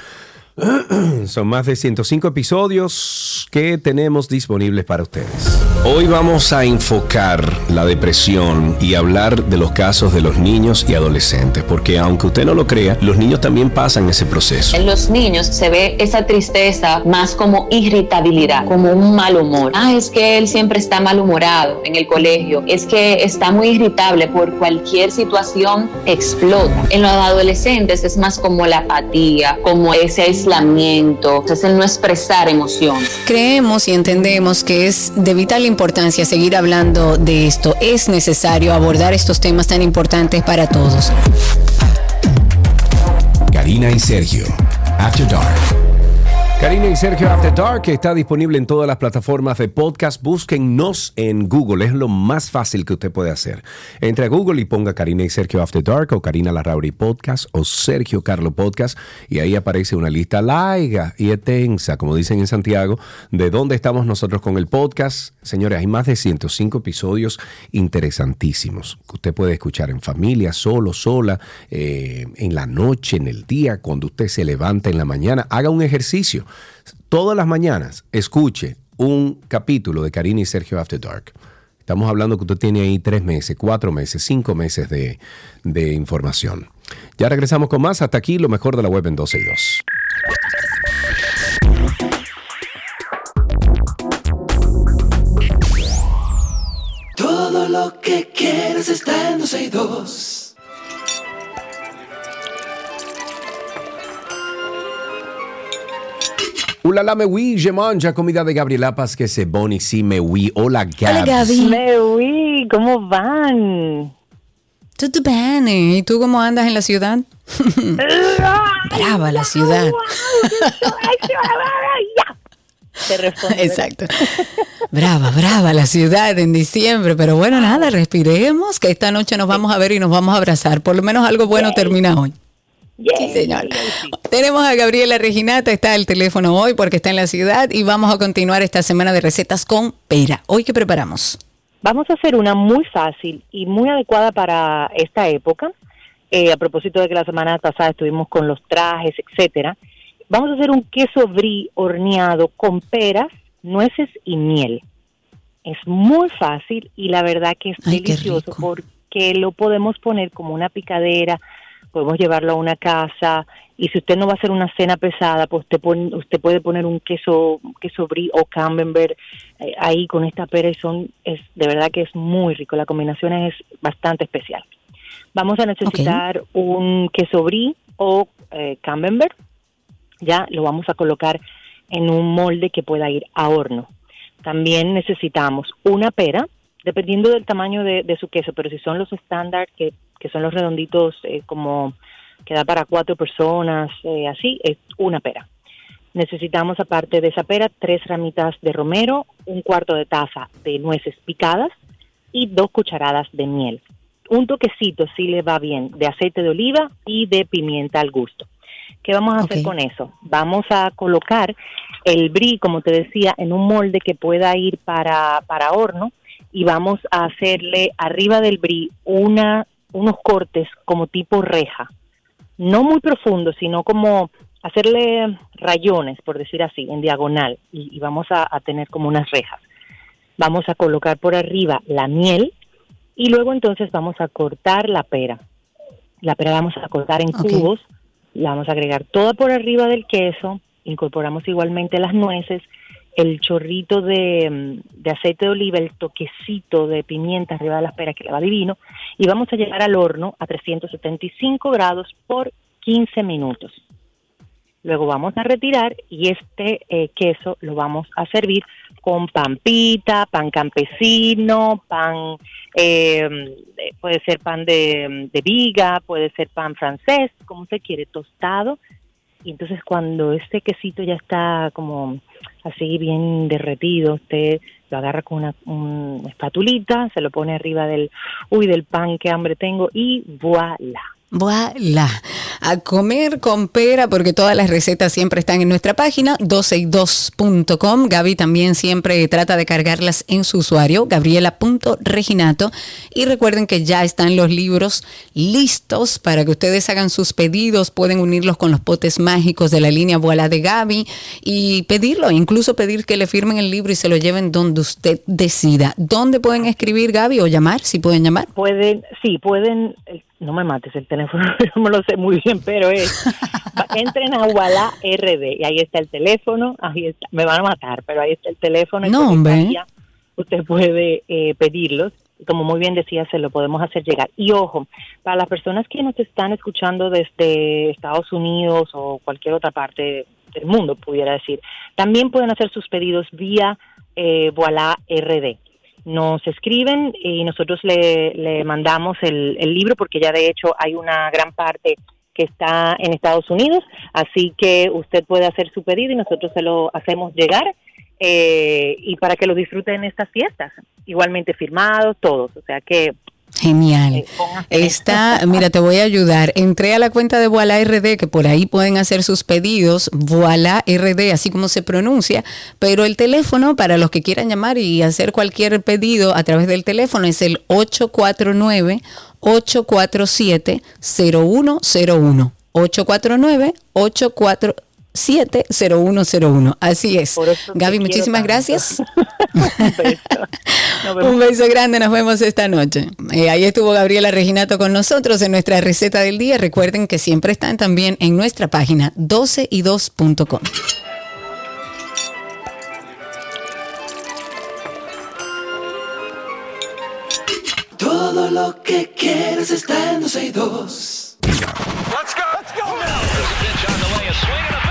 Son más de 105 episodios que tenemos disponibles para ustedes. Hoy vamos a enfocar la depresión y hablar de los casos de los niños y adolescentes, porque aunque usted no lo crea, los niños también pasan ese proceso. En los niños se ve esa tristeza más como irritabilidad, como un mal humor. Ah, es que él siempre está malhumorado en el colegio, es que está muy irritable por cualquier situación, explota. En los adolescentes es más como la apatía, como ese aislamiento, es el no expresar emoción. Creemos y entendemos que es de vital importancia seguir hablando de esto. Es necesario abordar estos temas tan importantes para todos. Karina y Sergio, After Dark. Karina y Sergio After Dark está disponible en todas las plataformas de podcast. Búsquennos en Google, es lo más fácil que usted puede hacer. Entre a Google y ponga Karina y Sergio After Dark o Karina Larrauri Podcast o Sergio Carlo Podcast y ahí aparece una lista larga y extensa, como dicen en Santiago, de dónde estamos nosotros con el podcast. Señores, hay más de 105 episodios interesantísimos que usted puede escuchar en familia, solo, sola, eh, en la noche, en el día, cuando usted se levanta en la mañana. Haga un ejercicio todas las mañanas escuche un capítulo de Karina y Sergio After Dark. Estamos hablando que usted tiene ahí tres meses, cuatro meses, cinco meses de, de información. Ya regresamos con más. Hasta aquí lo mejor de la web en 12 y 2. Todo lo que quieres está en 12 y 2. Ulala me oui, je mange comida de Gabriela Paz que se boni si me oui. Hola Gabi. Hola, Gaby. Me oui, ¿cómo van? Todo bien. ¿Y tú cómo andas en la ciudad? Brava la ciudad. Te. Exacto. Brava, brava la ciudad en diciembre. Pero bueno, nada, respiremos, que esta noche nos vamos a ver y nos vamos a abrazar. Por lo menos algo bueno termina hoy. Sí, señor. Tenemos a Gabriela Reginata, está al teléfono hoy porque está en la ciudad y vamos a continuar esta semana de recetas con pera. ¿Hoy qué preparamos? Vamos a hacer una muy fácil y muy adecuada para esta época. Eh, a propósito de que la semana pasada estuvimos con los trajes, etcétera. Vamos a hacer un queso brie horneado con peras, nueces y miel. Es muy fácil y la verdad que es Ay, delicioso porque lo podemos poner como una picadera, podemos llevarlo a una casa y si usted no va a hacer una cena pesada, pues usted, usted puede poner un queso, queso brie o camembert eh, ahí con esta pera y son, es de verdad que es muy rico, la combinación es bastante especial. Vamos a necesitar un queso brie o eh, camembert, ya lo vamos a colocar en un molde que pueda ir a horno. También necesitamos una pera, dependiendo del tamaño de, de su queso, pero si son los estándar, que, que son los redonditos eh, como que da para cuatro personas, eh, así, es una pera. Necesitamos, aparte de esa pera, tres ramitas de romero, un cuarto de taza de nueces picadas y dos cucharadas de miel. Un toquecito, si le va bien, de aceite de oliva y de pimienta al gusto. ¿Qué vamos a hacer con eso? Vamos a colocar el brie, como te decía, en un molde que pueda ir para, para horno y vamos a hacerle arriba del brie una, unos cortes como tipo reja. No muy profundo, sino como hacerle rayones, por decir así, en diagonal y, y vamos a, a tener como unas rejas. Vamos a colocar por arriba la miel y luego entonces vamos a cortar la pera. La pera la vamos a cortar en cubos, la vamos a agregar toda por arriba del queso, incorporamos igualmente las nueces, el chorrito de, mm, de aceite de oliva, el toquecito de pimienta arriba de las peras que le va divino y vamos a llevar al horno a 375 grados por 15 minutos. Luego vamos a retirar y este eh, queso lo vamos a servir con pan pita, pan campesino, pan, eh, puede ser pan de, viga, puede ser pan francés, como usted quiere, tostado. Y entonces cuando este quesito ya está como así bien derretido, usted lo agarra con una, una espatulita, se lo pone arriba del, uy, del pan, qué hambre tengo, y voilà. Voilà. A comer con pera, porque todas las recetas siempre están en nuestra página, 12y2.com. Gaby también siempre trata de cargarlas en su usuario, gabriela.reginato. Y recuerden que ya están los libros listos para que ustedes hagan sus pedidos. Pueden unirlos con los potes mágicos de la línea Voilà de Gaby y pedirlo, incluso pedir que le firmen el libro y se lo lleven donde usted decida. ¿Dónde pueden escribir Gaby o llamar? Si pueden llamar. Pueden, sí, pueden, eh, no me mates el teléfono, no me lo sé muy bien, pero es, entren a Walla RD y ahí está el teléfono, ahí está, me van a matar, pero ahí está el teléfono. y No, hombre. Usted puede eh, pedirlos, como muy bien decía, se lo podemos hacer llegar. Y ojo, para las personas que nos están escuchando desde Estados Unidos o cualquier otra parte del mundo, pudiera decir, también pueden hacer sus pedidos vía eh, RD nos escriben y nosotros le, mandamos el, libro porque ya de hecho hay una gran parte que que está en Estados Unidos, así que usted puede hacer su pedido y nosotros se lo hacemos llegar eh, y para que lo disfruten en estas fiestas, igualmente firmados todos, o sea que Genial. Eh, Está, mira, te voy a ayudar. Entré a la cuenta de Voila RD, que por ahí pueden hacer sus pedidos, Voila RD, así como se pronuncia, pero el teléfono para los que quieran llamar y hacer cualquier pedido a través del teléfono es el 849 847 0101. 849 847 70101. Así es. Gaby, muchísimas gracias. Un beso grande, nos vemos esta noche. Eh, ahí estuvo Gabriela Reginato con nosotros en nuestra receta del día. Recuerden que siempre están también en nuestra página 12y2.com. Todo lo que quieres está en 12 y 2. Let's go. Let's go now.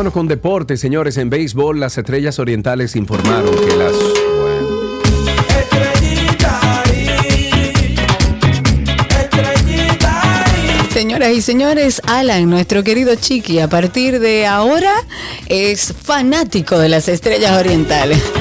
Vámonos con deporte, señores. En béisbol, las estrellas orientales informaron que las. Bueno, Señoras y señores, Alan, nuestro querido Chiqui, a partir de ahora es fanático de las estrellas orientales.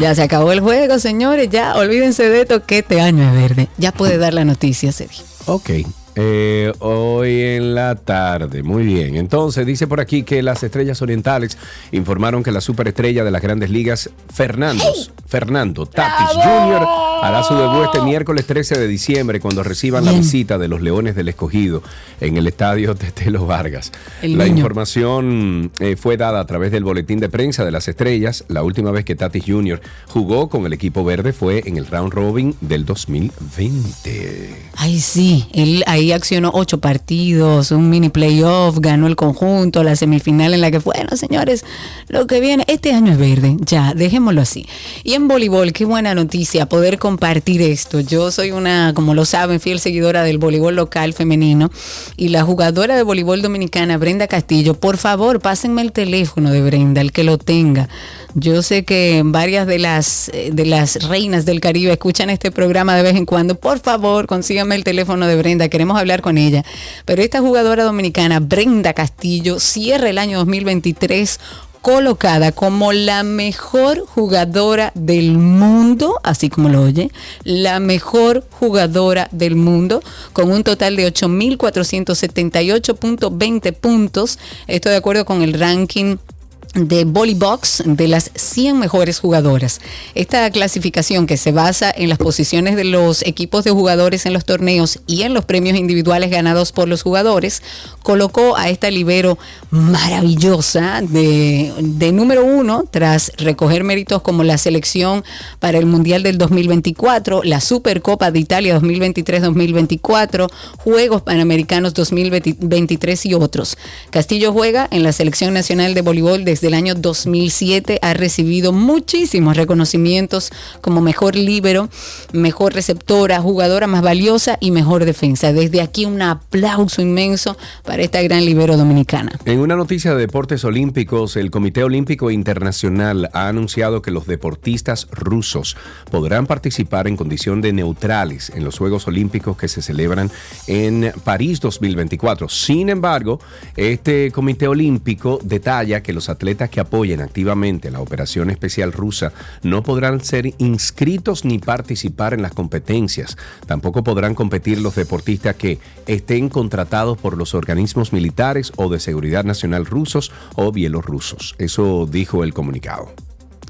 ya se acabó el juego, señores. Ya olvídense de esto que este año es verde. Ya puede dar la noticia, Sergio. ok. Eh, hoy en la tarde, muy bien. Entonces, dice por aquí que las estrellas orientales informaron que la superestrella de las grandes ligas, Fernando, Fernando Tatis Jr., hará su debut este miércoles 13 de diciembre cuando reciban la visita de los Leones del Escogido en el estadio Tetelo Vargas. El la niño. información eh, fue dada a través del boletín de prensa de las estrellas. La última vez que Tatis Jr. jugó con el equipo verde fue en el round robin del 2020. Ay, sí, él ahí accionó ocho partidos, un mini playoff, ganó el conjunto, la semifinal en la que fue. Bueno, señores, lo que viene, este año es verde, ya, dejémoslo así. Y en voleibol, qué buena noticia poder compartir esto. Yo soy una, como lo saben, fiel seguidora del voleibol local femenino y la jugadora de voleibol dominicana, Brenda Castillo, por favor, pásenme el teléfono de Brenda, el que lo tenga. Yo sé que varias de las, eh, de las reinas del Caribe escuchan este programa de vez en cuando. Por favor, consíganme el teléfono de Brenda, queremos hablar con ella. Pero esta jugadora dominicana, Brenda Castillo, cierra el año 2023 colocada como la mejor jugadora del mundo, así como lo oye, la mejor jugadora del mundo, con un total de 8.478.20 puntos. Esto de acuerdo con el ranking de Volleybox de las 100 mejores jugadoras. Esta clasificación que se basa en las posiciones de los equipos de jugadores en los torneos y en los premios individuales ganados por los jugadores, colocó a esta libero maravillosa de, de número uno tras recoger méritos como la selección para el Mundial del 2024, la Supercopa de Italia 2023-2024, Juegos Panamericanos 2023 y otros. Castillo juega en la Selección Nacional de Voleibol desde el año 2007, ha recibido muchísimos reconocimientos como mejor líbero, mejor receptora, jugadora más valiosa y mejor defensa. Desde aquí un aplauso inmenso para esta gran libero dominicana. En una noticia de deportes olímpicos, el Comité Olímpico Internacional ha anunciado que los deportistas rusos podrán participar en condición de neutrales en los Juegos Olímpicos que se celebran en París 2024. Sin embargo, este Comité Olímpico detalla que los atletas que apoyen activamente la operación especial rusa no podrán ser inscritos ni participar en las competencias. Tampoco podrán competir los deportistas que estén contratados por los organismos militares o de seguridad nacional rusos o bielorrusos. Eso dijo el comunicado.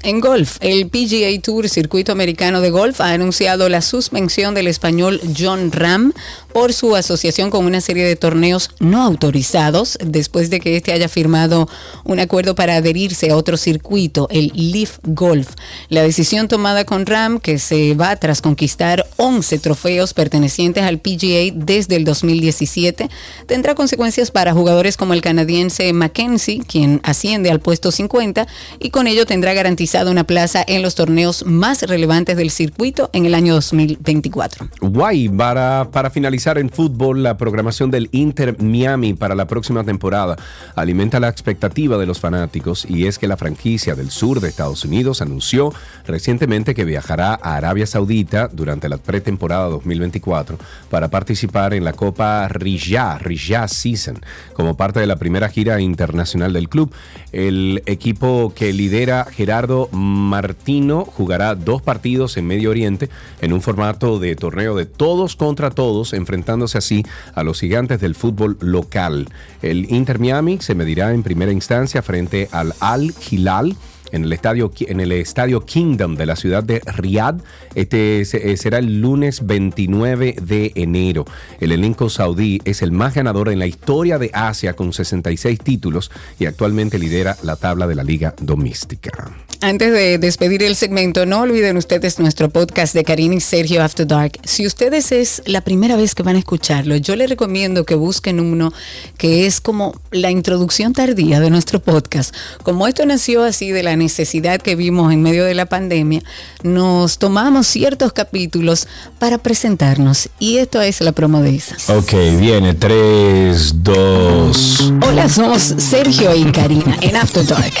En golf, el PGA Tour, circuito americano de golf, ha anunciado la suspensión del español John Ram por su asociación con una serie de torneos no autorizados después de que este haya firmado un acuerdo para adherirse a otro circuito, el Leaf Golf. La decisión tomada con Ram, que se va tras conquistar 11 trofeos pertenecientes al PGA desde el 2017, tendrá consecuencias para jugadores como el canadiense Mackenzie, quien asciende al puesto 50 y con ello tendrá una plaza en los torneos más relevantes del circuito en el año 2024. Guay, para, para finalizar en fútbol, la programación del Inter Miami para la próxima temporada alimenta la expectativa de los fanáticos y es que la franquicia del sur de Estados Unidos anunció recientemente que viajará a Arabia Saudita durante la pretemporada 2024 para participar en la Copa Riyadh, Riyadh Season, como parte de la primera gira internacional del club. El equipo que lidera Gerardo Martino jugará dos partidos en Medio Oriente en un formato de torneo de todos contra todos, enfrentándose así a los gigantes del fútbol local. El Inter Miami se medirá en primera instancia frente al Al Hilal en el estadio en el estadio Kingdom de la ciudad de Riyadh. Este eh, será el lunes 29 de enero. El elenco saudí es el más ganador en la historia de Asia con 66 títulos y actualmente lidera la tabla de la liga doméstica. Antes de despedir el segmento, no olviden ustedes nuestro podcast de Karina y Sergio After Dark. Si ustedes es la primera vez que van a escucarlo, yo les recomiendo que busquen uno que es como la introducción tardía de nuestro podcast. Como esto nació así de la necesidad que vimos en medio de la pandemia, nos tomamos ciertos capítulos para presentarnos y esto es la promo de esas. Ok, viene 3, 2. Hola, somos Sergio y Karina en After Dark.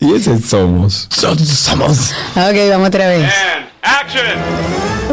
Y ese somos. Somos. Ok, vamos otra vez.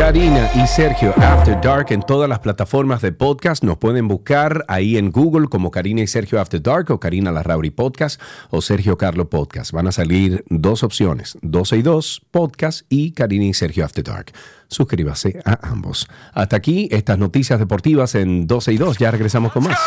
Karina y Sergio After Dark en todas las plataformas de podcast. Nos pueden buscar ahí en Google como Karina y Sergio After Dark o Karina Larrauri Podcast o Sergio Carlo Podcast. Van a salir dos opciones, 12 y 2 Podcast y Karina y Sergio After Dark. Suscríbase a ambos. Hasta aquí estas noticias deportivas en 12 y 2. Ya regresamos con más.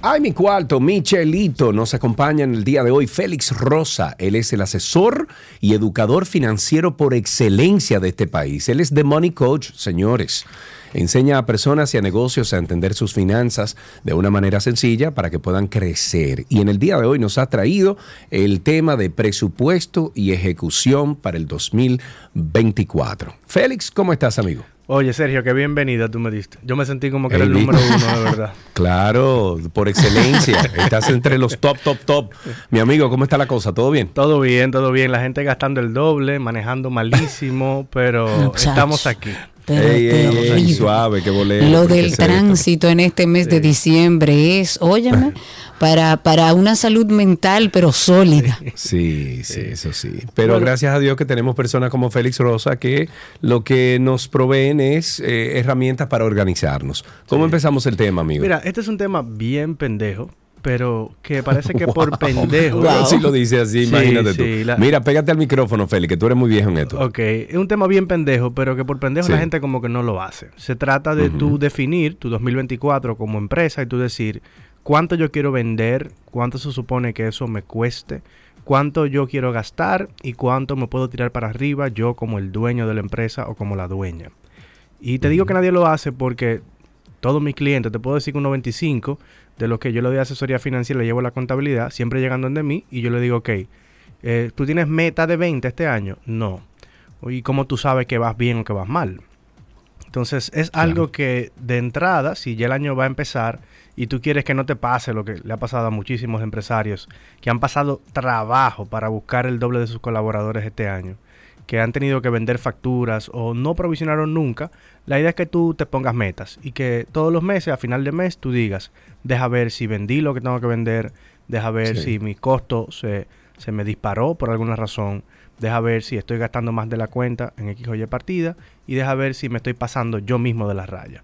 Ay, mi cuarto, Michelito, nos acompaña en el día de hoy Félix Rosa. Él es el asesor y educador financiero por excelencia de este país. Él es The Money Coach, señores. Enseña a personas y a negocios a entender sus finanzas de una manera sencilla para que puedan crecer. Y en el día de hoy nos ha traído el tema de presupuesto y ejecución para el 2024. Félix, ¿cómo estás, amigo? Oye, Sergio, qué bienvenida tú me diste. Yo me sentí como que era el número uno, de verdad. Claro, por excelencia. Estás entre los top, top, top. Mi amigo, ¿cómo está la cosa? ¿Todo bien? Todo bien, todo bien. La gente gastando el doble, manejando malísimo, pero estamos aquí. Pero Ey, ey, suave, qué bolero. Lo ¿por qué del esto? tránsito en este mes de diciembre es, óyeme, para, para una salud mental, pero sólida. Sí, sí, eso sí. Pero Bueno. gracias a Dios que tenemos personas como Félix Rosa que lo que nos proveen es eh, herramientas para organizarnos. ¿Cómo empezamos el tema, amigo? Mira, este es un tema bien pendejo, pero que parece que por Wow. pendejo. Pero si lo dice así, Sí, imagínate sí, tú. la- Mira, pégate al micrófono, Félix, que tú eres muy viejo en esto. Ok, es un tema bien pendejo, pero que por pendejo la gente como que no lo hace. Se trata de tú definir tu 2024 como empresa y tú decir cuánto yo quiero vender, cuánto se supone que eso me cueste, cuánto yo quiero gastar y cuánto me puedo tirar para arriba yo como el dueño de la empresa o como la dueña. Y te digo que nadie lo hace porque todos mis clientes, te puedo decir que un 95 de los que yo le doy asesoría financiera, le llevo la contabilidad, siempre llegando de mí y yo le digo, ok, eh, ¿tú tienes meta de 20 este año? No. ¿Y cómo tú sabes que vas bien o que vas mal? Entonces es algo que de entrada, si ya el año va a empezar y tú quieres que no te pase lo que le ha pasado a muchísimos empresarios que han pasado trabajo para buscar el doble de sus colaboradores este año, que han tenido que vender facturas o no provisionaron nunca, la idea es que tú te pongas metas y que todos los meses, a final de mes, tú digas, deja ver si vendí lo que tengo que vender, deja ver Sí. si mi costo se, se me disparó por alguna razón, deja ver si estoy gastando más de la cuenta en X o Y partida y deja ver si me estoy pasando yo mismo de la raya.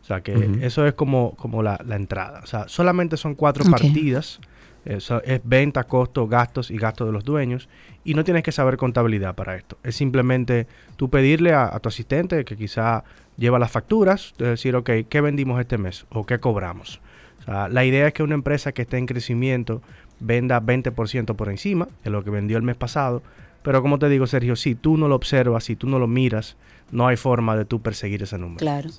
O sea que eso es como, como la, la entrada. O sea, solamente son cuatro partidas. Eso es venta, costo, gastos y gastos de los dueños. Y no tienes que saber contabilidad para esto. Es simplemente tú pedirle a, a tu asistente que quizá lleva las facturas, de decir, ok, ¿qué vendimos este mes? ¿O qué cobramos? O sea, la idea es que una empresa que esté en crecimiento venda 20% por encima de lo que vendió el mes pasado. Pero como te digo, Sergio, si tú no lo observas, si tú no lo miras, no hay forma de tú perseguir ese número. Claro.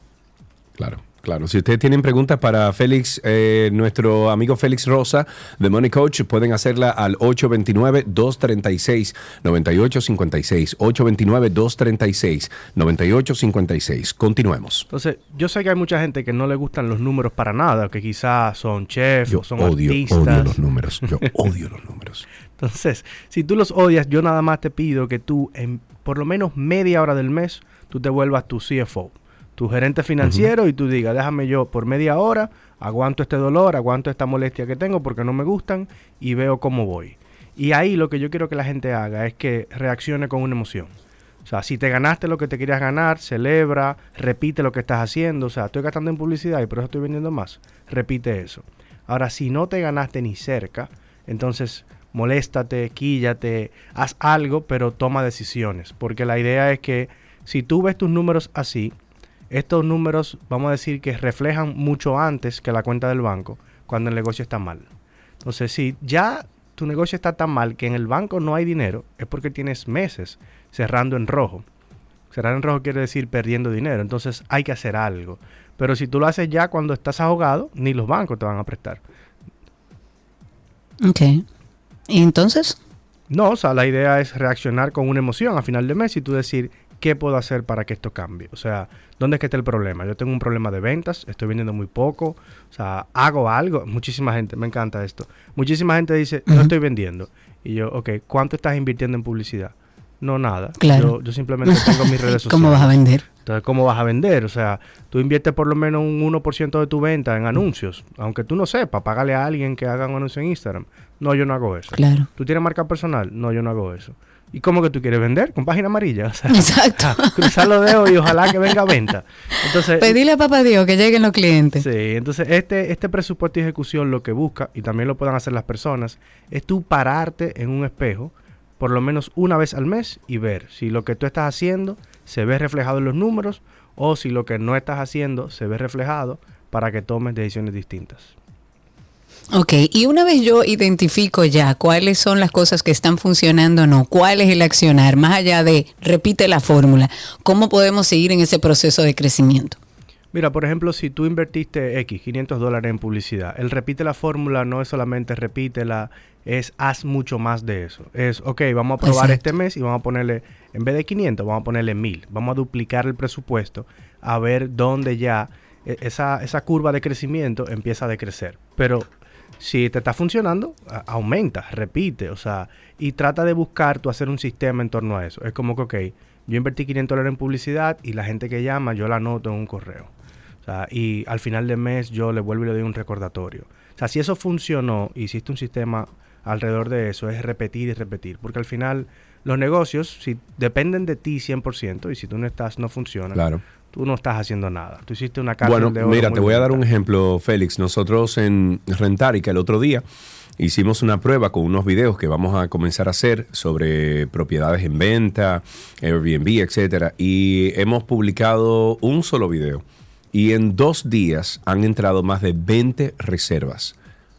Claro, claro. Si ustedes tienen preguntas para Félix, eh, nuestro amigo Félix Rosa de Money Coach, pueden hacerla al 829-236-9856. 829-236-9856. Continuemos. Entonces, yo sé que hay mucha gente que no le gustan los números para nada, que quizás son chefs Yo o son odio, artistas. odio los números. Yo odio los números. Entonces, si tú los odias, yo nada más te pido que tú, en por lo menos media hora del mes, tú te vuelvas tu CFO, tu gerente financiero, y tú digas, déjame yo por media hora, aguanto este dolor, aguanto esta molestia que tengo porque no me gustan y veo cómo voy. Y ahí lo que yo quiero que la gente haga es que reaccione con una emoción. O sea, si te ganaste lo que te querías ganar, celebra, repite lo que estás haciendo. O sea, estoy gastando en publicidad y por eso estoy vendiendo más. Repite eso. Ahora, si no te ganaste ni cerca, entonces moléstate, quíllate, haz algo, pero toma decisiones. Porque la idea es que si tú ves tus números así, estos números, vamos a decir que reflejan mucho antes que la cuenta del banco, cuando el negocio está mal. Entonces, si ya tu negocio está tan mal que en el banco no hay dinero, es porque tienes meses cerrando en rojo. Cerrar en rojo quiere decir perdiendo dinero. Entonces hay que hacer algo. Pero si tú lo haces ya cuando estás ahogado, ni los bancos te van a prestar. Ok. ¿Y entonces? No, o sea, la idea es reaccionar con una emoción a final de mes y tú decir, ¿qué puedo hacer para que esto cambie? O sea, ¿dónde es que está el problema? Yo tengo un problema de ventas, estoy vendiendo muy poco, o sea, hago algo. Muchísima gente, me encanta esto. Muchísima gente dice, no estoy vendiendo. Y yo, ok, ¿cuánto estás invirtiendo en publicidad? No, nada. Claro. Yo, yo simplemente tengo mis redes sociales. ¿Cómo vas a vender? Entonces, ¿cómo vas a vender? O sea, tú inviertes por lo menos un 1% de tu venta en anuncios. Aunque tú no sepas, págale a alguien que haga un anuncio en Instagram. No, yo no hago eso. Claro. ¿Tú tienes marca personal? No, yo no hago eso. ¿Y cómo que tú quieres vender? Con página amarilla. O sea, Exacto. cruzar los dedos y ojalá que venga a venta. Entonces, Pedirle a papá Dios que lleguen los clientes. Sí, entonces este, este presupuesto y ejecución lo que busca, y también lo puedan hacer las personas, es tú pararte en un espejo por lo menos una vez al mes y ver si lo que tú estás haciendo se ve reflejado en los números o si lo que no estás haciendo se ve reflejado para que tomes decisiones distintas. Ok, y una vez yo identifico ya cuáles son las cosas que están funcionando o no, cuál es el accionar, más allá de repite la fórmula, ¿cómo podemos seguir en ese proceso de crecimiento? Mira, por ejemplo, si tú invertiste X, 500 dólares en publicidad, el repite la fórmula no es solamente repítela, es haz mucho más de eso. Es, ok, vamos a probar Exacto. este mes y vamos a ponerle, en vez de 500, vamos a ponerle 1000. Vamos a duplicar el presupuesto a ver dónde ya eh, esa, esa curva de crecimiento empieza a decrecer. Pero si te está funcionando, aumenta, repite, o sea, y trata de buscar tú hacer un sistema en torno a eso. Es como que, ok, yo invertí 500 dólares en publicidad y la gente que llama yo la anoto en un correo. O sea, y al final del mes yo le vuelvo y le doy un recordatorio. O sea, si eso funcionó, hiciste un sistema alrededor de eso, es repetir y repetir. Porque al final los negocios, si dependen de ti 100%, y si tú no estás, no funciona, Claro. Tú no estás haciendo nada. Tú hiciste una cárcel Bueno, de oro mira, te voy a dar un ejemplo, Félix. Nosotros en Rentarica el otro día hicimos una prueba con unos videos que vamos a comenzar a hacer sobre propiedades en venta, Airbnb, etcétera. Y hemos publicado un solo video. Y en dos días han entrado más de 20 reservas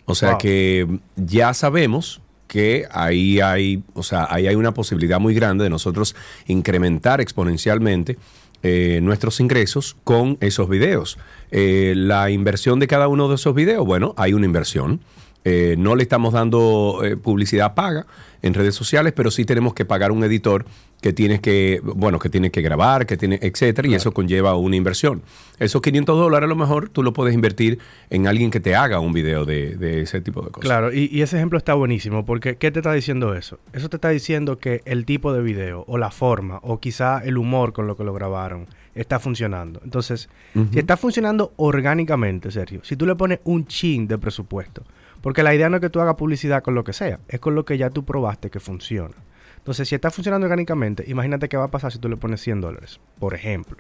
O sea Wow. que ya sabemos que ahí hay, o sea, ahí hay una posibilidad muy grande de nosotros incrementar exponencialmente eh, nuestros ingresos con esos videos. Eh, la inversión de cada uno de esos videos, bueno, hay una inversión. Eh, no le estamos dando eh, publicidad paga en redes sociales, pero sí tenemos que pagar un editor que tienes que, bueno, que tiene que grabar, que tiene, etcétera, y eso conlleva una inversión. Esos 500 dólares a lo mejor tú lo puedes invertir en alguien que te haga un video de, de ese tipo de cosas. Claro, y, y ese ejemplo está buenísimo, porque ¿qué te está diciendo eso? Eso te está diciendo que el tipo de video, o la forma, o quizá el humor con lo que lo grabaron, está funcionando. Entonces, si está funcionando orgánicamente, Sergio, si tú le pones un chin de presupuesto, porque la idea no es que tú hagas publicidad con lo que sea, es con lo que ya tú probaste que funciona. Entonces, si está funcionando orgánicamente, imagínate qué va a pasar si tú le pones 100 dólares, por ejemplo.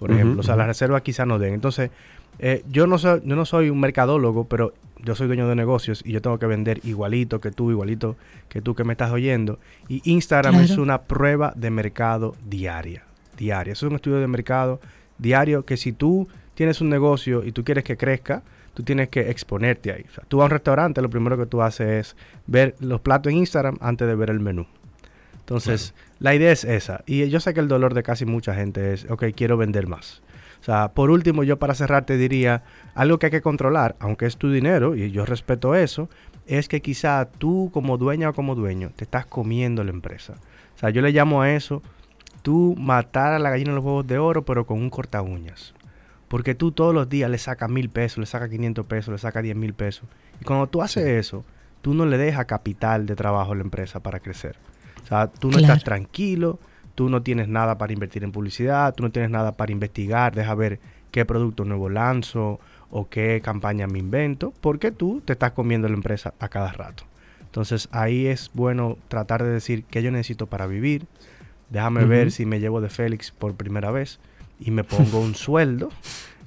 Por ejemplo, o sea, las reservas quizás no den. Entonces, eh, yo, no soy, yo no soy un mercadólogo, pero yo soy dueño de negocios y yo tengo que vender igualito que tú, igualito que tú que me estás oyendo. Y Instagram Claro. es una prueba de mercado diaria. Diaria. Eso es un estudio de mercado diario que si tú tienes un negocio y tú quieres que crezca, tú tienes que exponerte ahí. O sea, tú vas a un restaurante, lo primero que tú haces es ver los platos en Instagram antes de ver el menú. Entonces, la idea es esa. Y yo sé que el dolor de casi mucha gente es, ok, quiero vender más. O sea, por último, yo para cerrar te diría, algo que hay que controlar, aunque es tu dinero, y yo respeto eso, es que quizá tú como dueña o como dueño te estás comiendo la empresa. O sea, yo le llamo a eso, tú matar a la gallina de los huevos de oro, pero con un corta uñas. Porque tú todos los días le sacas mil pesos, le sacas 500 pesos, le sacas 10 mil pesos. Y cuando tú haces eso, tú no le dejas capital de trabajo a la empresa para crecer. O sea, tú no Claro. estás tranquilo, tú no tienes nada para invertir en publicidad, tú no tienes nada para investigar, deja ver qué producto nuevo lanzo o qué campaña me invento, porque tú te estás comiendo la empresa a cada rato. Entonces ahí es bueno tratar de decir qué yo necesito para vivir. Déjame ver si me llevo de Félix por primera vez y me pongo un sueldo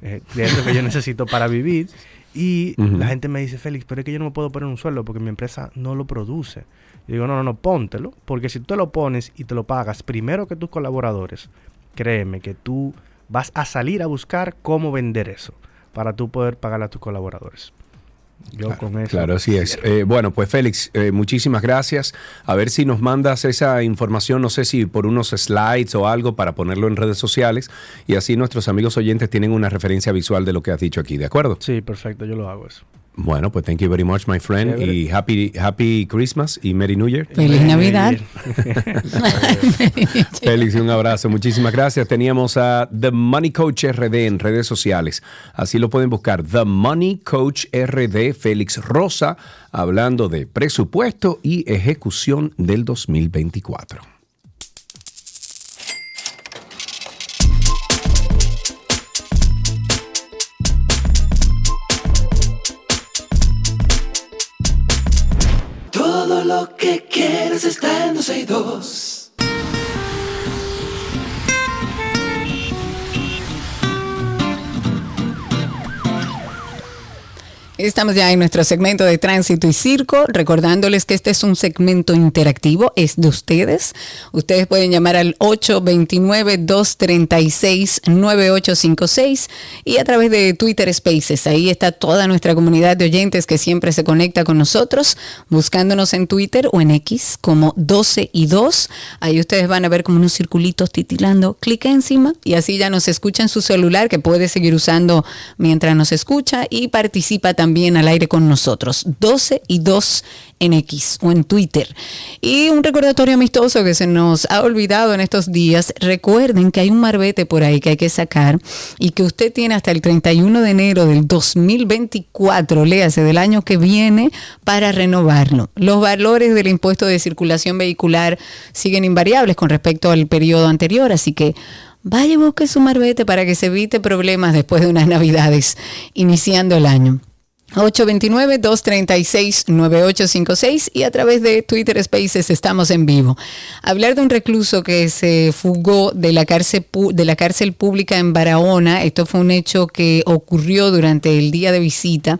eh, de eso que yo necesito para vivir. Y la gente me dice, Félix, pero es que yo no me puedo poner un sueldo porque mi empresa no lo produce. Y digo, no, no, no, póntelo, porque si tú te lo pones y te lo pagas primero que tus colaboradores, créeme que tú vas a salir a buscar cómo vender eso para tú poder pagarle a tus colaboradores. Yo con eso. Claro, así es. Eh, bueno, pues Félix, eh, muchísimas gracias. A ver si nos mandas esa información, no sé si por unos slides o algo para ponerlo en redes sociales y así nuestros amigos oyentes tienen una referencia visual de lo que has dicho aquí, ¿de acuerdo? Sí, perfecto, yo lo hago eso. Bueno, pues thank you very much, my friend, Chévere. y happy, happy Christmas y Merry New Year. Feliz Navidad. Félix, un abrazo. Muchísimas gracias. Teníamos a The Money Coach RD en redes sociales. Así lo pueden buscar. The Money Coach RD, Félix Rosa, hablando de presupuesto y ejecución del 2024. Lo que quieres está en 12 y 2. Estamos ya en nuestro segmento de tránsito y circo, recordándoles que este es un segmento interactivo, es de ustedes. Ustedes pueden llamar al 829-236-9856 y a través de Twitter Spaces. Ahí está toda nuestra comunidad de oyentes que siempre se conecta con nosotros, buscándonos en Twitter o en X como 12 y 2. Ahí ustedes van a ver como unos circulitos titilando. Clica encima y así ya nos escucha en su celular que puede seguir usando mientras nos escucha y participa también al aire con nosotros. 12 y 2 en X o en Twitter. Y un recordatorio amistoso que se nos ha olvidado en estos días. Recuerden que hay un marbete por ahí que hay que sacar y que usted tiene hasta el 31 de enero del 2024, léase del año que viene, para renovarlo. Los valores del impuesto de circulación vehicular siguen invariables con respecto al periodo anterior, así que vaya y busque su marbete para que se evite problemas después de unas navidades iniciando el año. 829-236-9856 y a través de Twitter Spaces estamos en vivo. Hablar de un recluso que se fugó de la cárcel, de la cárcel pública en Barahona, esto fue un hecho que ocurrió durante el día de visita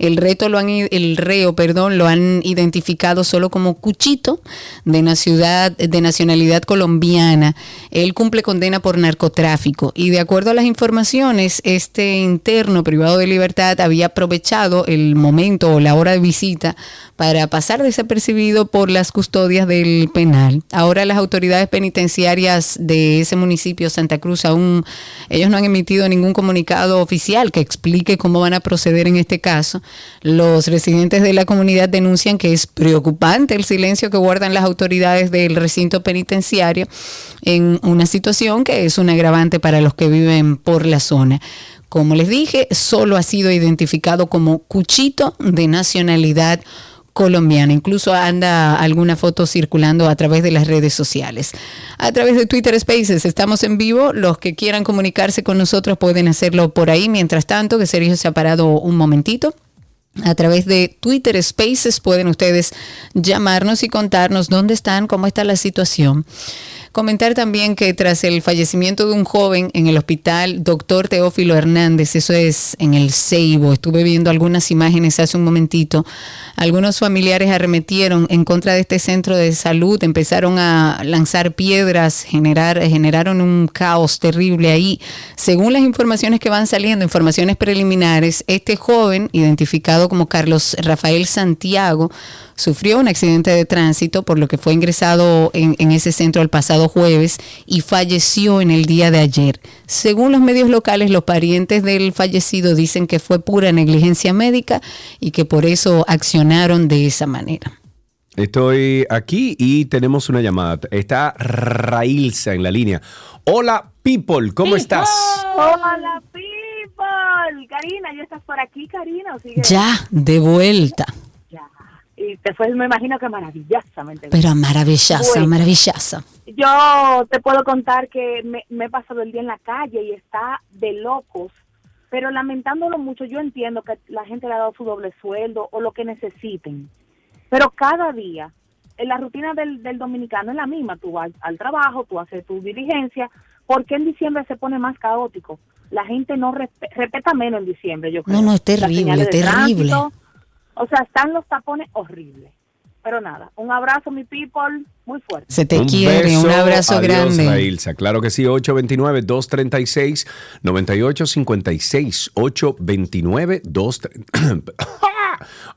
El reto lo han, el reo, perdón, lo han identificado solo como Cuchito de, na- ciudad- de nacionalidad colombiana. Él cumple condena por narcotráfico y de acuerdo a las informaciones, este interno privado de libertad había aprovechado el momento o la hora de visita para pasar desapercibido por las custodias del penal. Ahora las autoridades penitenciarias de ese municipio, Santa Cruz, aún ellos no han emitido ningún comunicado oficial que explique cómo van a proceder en este caso. Los residentes de la comunidad denuncian que es preocupante el silencio que guardan las autoridades del recinto penitenciario en una situación que es un agravante para los que viven por la zona. Como les dije, solo ha sido identificado como Cuchito de nacionalidad colombiana. Incluso anda alguna foto circulando a través de las redes sociales. A través de Twitter Spaces estamos en vivo. Los que quieran comunicarse con nosotros pueden hacerlo por ahí. Mientras tanto, que Sergio se ha parado un momentito. A través de Twitter Spaces pueden ustedes llamarnos y contarnos dónde están, cómo está la situación. Comentar también que tras el fallecimiento de un joven en el hospital Doctor Teófilo Hernández, eso es en el Ceibo, estuve viendo algunas imágenes hace un momentito, algunos familiares arremetieron en contra de este centro de salud, empezaron a lanzar piedras, generar, generaron un caos terrible ahí. Según las informaciones que van saliendo, informaciones preliminares, este joven, identificado como Carlos Rafael Santiago, sufrió un accidente de tránsito, por lo que fue ingresado en, en ese centro el pasado jueves y falleció en el día de ayer. Según los medios locales, los parientes del fallecido dicen que fue pura negligencia médica y que por eso accionaron de esa manera. Estoy aquí y tenemos una llamada. Está Railsa en la línea. Hola, people, ¿cómo estás? Hola, people. Karina, ¿ya estás por aquí, Karina? ¿O sigue? Ya, de vuelta. Y te fue, me imagino que maravillosamente. Pero maravillosa, Bueno, maravillosa. Yo te puedo contar que me, me he pasado el día en la calle y está de locos, pero lamentándolo mucho, yo entiendo que la gente le ha dado su doble sueldo o lo que necesiten, pero cada día, en la rutina del, del dominicano es la misma, tú vas al trabajo, tú haces tu diligencia, ¿por qué en diciembre se pone más caótico? La gente no respe- respeta menos en diciembre, yo creo. No, no, es terrible, terrible. tránsito, o sea, están los tapones horribles. Pero nada, un abrazo, mi people, muy fuerte. Se te quiere, un abrazo adiós, grande. Railsa. Claro que sí, 829-236-9856.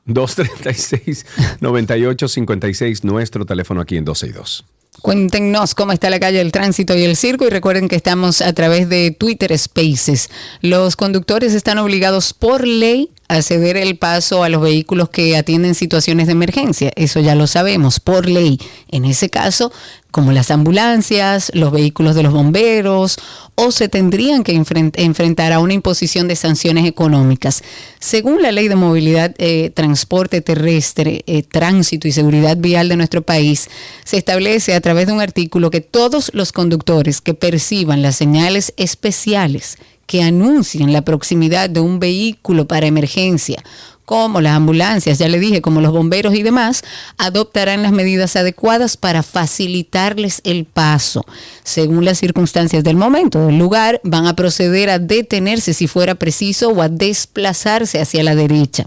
829-236-9856, nuestro teléfono aquí en 262. Cuéntenos cómo está la calle, el tránsito y el circo y recuerden que estamos a través de Twitter Spaces. Los conductores están obligados por ley a ceder el paso a los vehículos que atienden situaciones de emergencia. Eso ya lo sabemos, por ley. En ese caso, como las ambulancias, los vehículos de los bomberos, o se tendrían que enfren- enfrentar a una imposición de sanciones económicas. Según la ley de movilidad, eh, transporte terrestre, eh, tránsito y seguridad vial de nuestro país, se establece a través de un artículo que todos los conductores que perciban las señales especiales que anuncien la proximidad de un vehículo para emergencia, como las ambulancias, ya le dije, como los bomberos y demás, adoptarán las medidas adecuadas para facilitarles el paso. Según las circunstancias del momento, del lugar, van a proceder a detenerse si fuera preciso o a desplazarse hacia la derecha.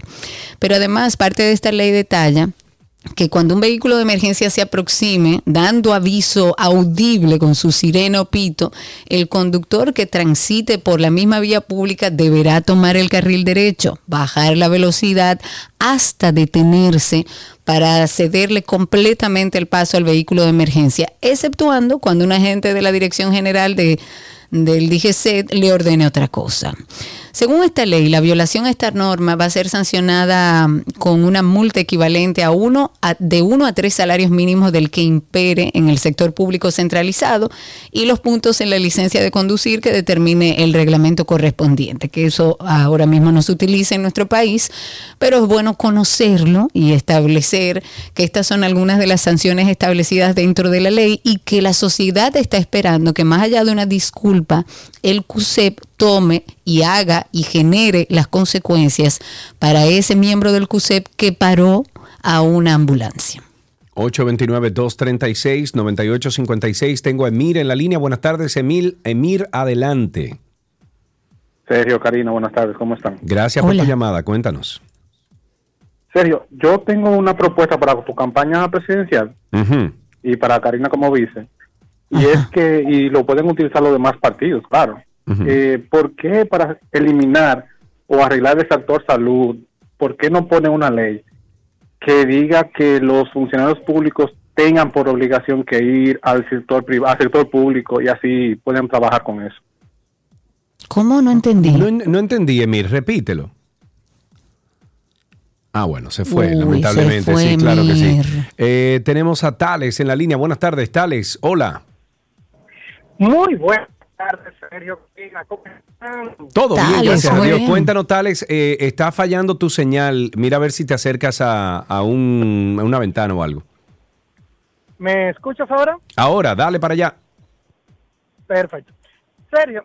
Pero además, parte de esta ley detalla que cuando un vehículo de emergencia se aproxime, dando aviso audible con su sirena o pito, el conductor que transite por la misma vía pública deberá tomar el carril derecho, bajar la velocidad hasta detenerse para cederle completamente el paso al vehículo de emergencia, exceptuando cuando un agente de la Dirección General de, del DGC le ordene otra cosa. Según esta ley, la violación a esta norma va a ser sancionada mm, con una multa equivalente a uno a- de uno a tres salarios mínimos del que impere en el sector público centralizado y los puntos en la licencia de conducir que determine el reglamento correspondiente, que eso ahora mismo no se utiliza en nuestro país, pero es bueno conocerlo y establecer que estas son algunas de las sanciones establecidas dentro de la ley y que la sociedad está esperando que más allá de una disculpa, el CUSEP tome y haga y genere las consecuencias para ese miembro del CUSEP que paró a una ambulancia. 829-236-9856. Tengo a Emir en la línea. Buenas tardes, Emil. Emir, adelante. Sergio, Karina, buenas tardes, ¿cómo están? Gracias por tu llamada. Cuéntanos. Sergio, yo tengo una propuesta para tu campaña presidencial y para Karina como vice. Y es que, y lo pueden utilizar los demás partidos, claro. Eh, ¿Por qué para eliminar o arreglar el sector salud, por qué no pone una ley que diga que los funcionarios públicos tengan por obligación que ir al sector privado, al sector público y así pueden trabajar con eso? ¿Cómo no entendí? No, en- no entendí, Emir, repítelo. Ah, bueno, se fue, Uy, lamentablemente. se fue, sí, claro que sí. Eh, tenemos a Tales en la línea. Buenas tardes, Tales. Hola. Muy buenas tardes, Sergio. ¿Cómo están? Todo bien, gracias a Dios. Cuéntanos, Tales, eh, está fallando tu señal. Mira a ver si te acercas a, a un- a una ventana o algo. ¿Me escuchas ahora? Ahora, dale para allá. Perfecto. Sergio,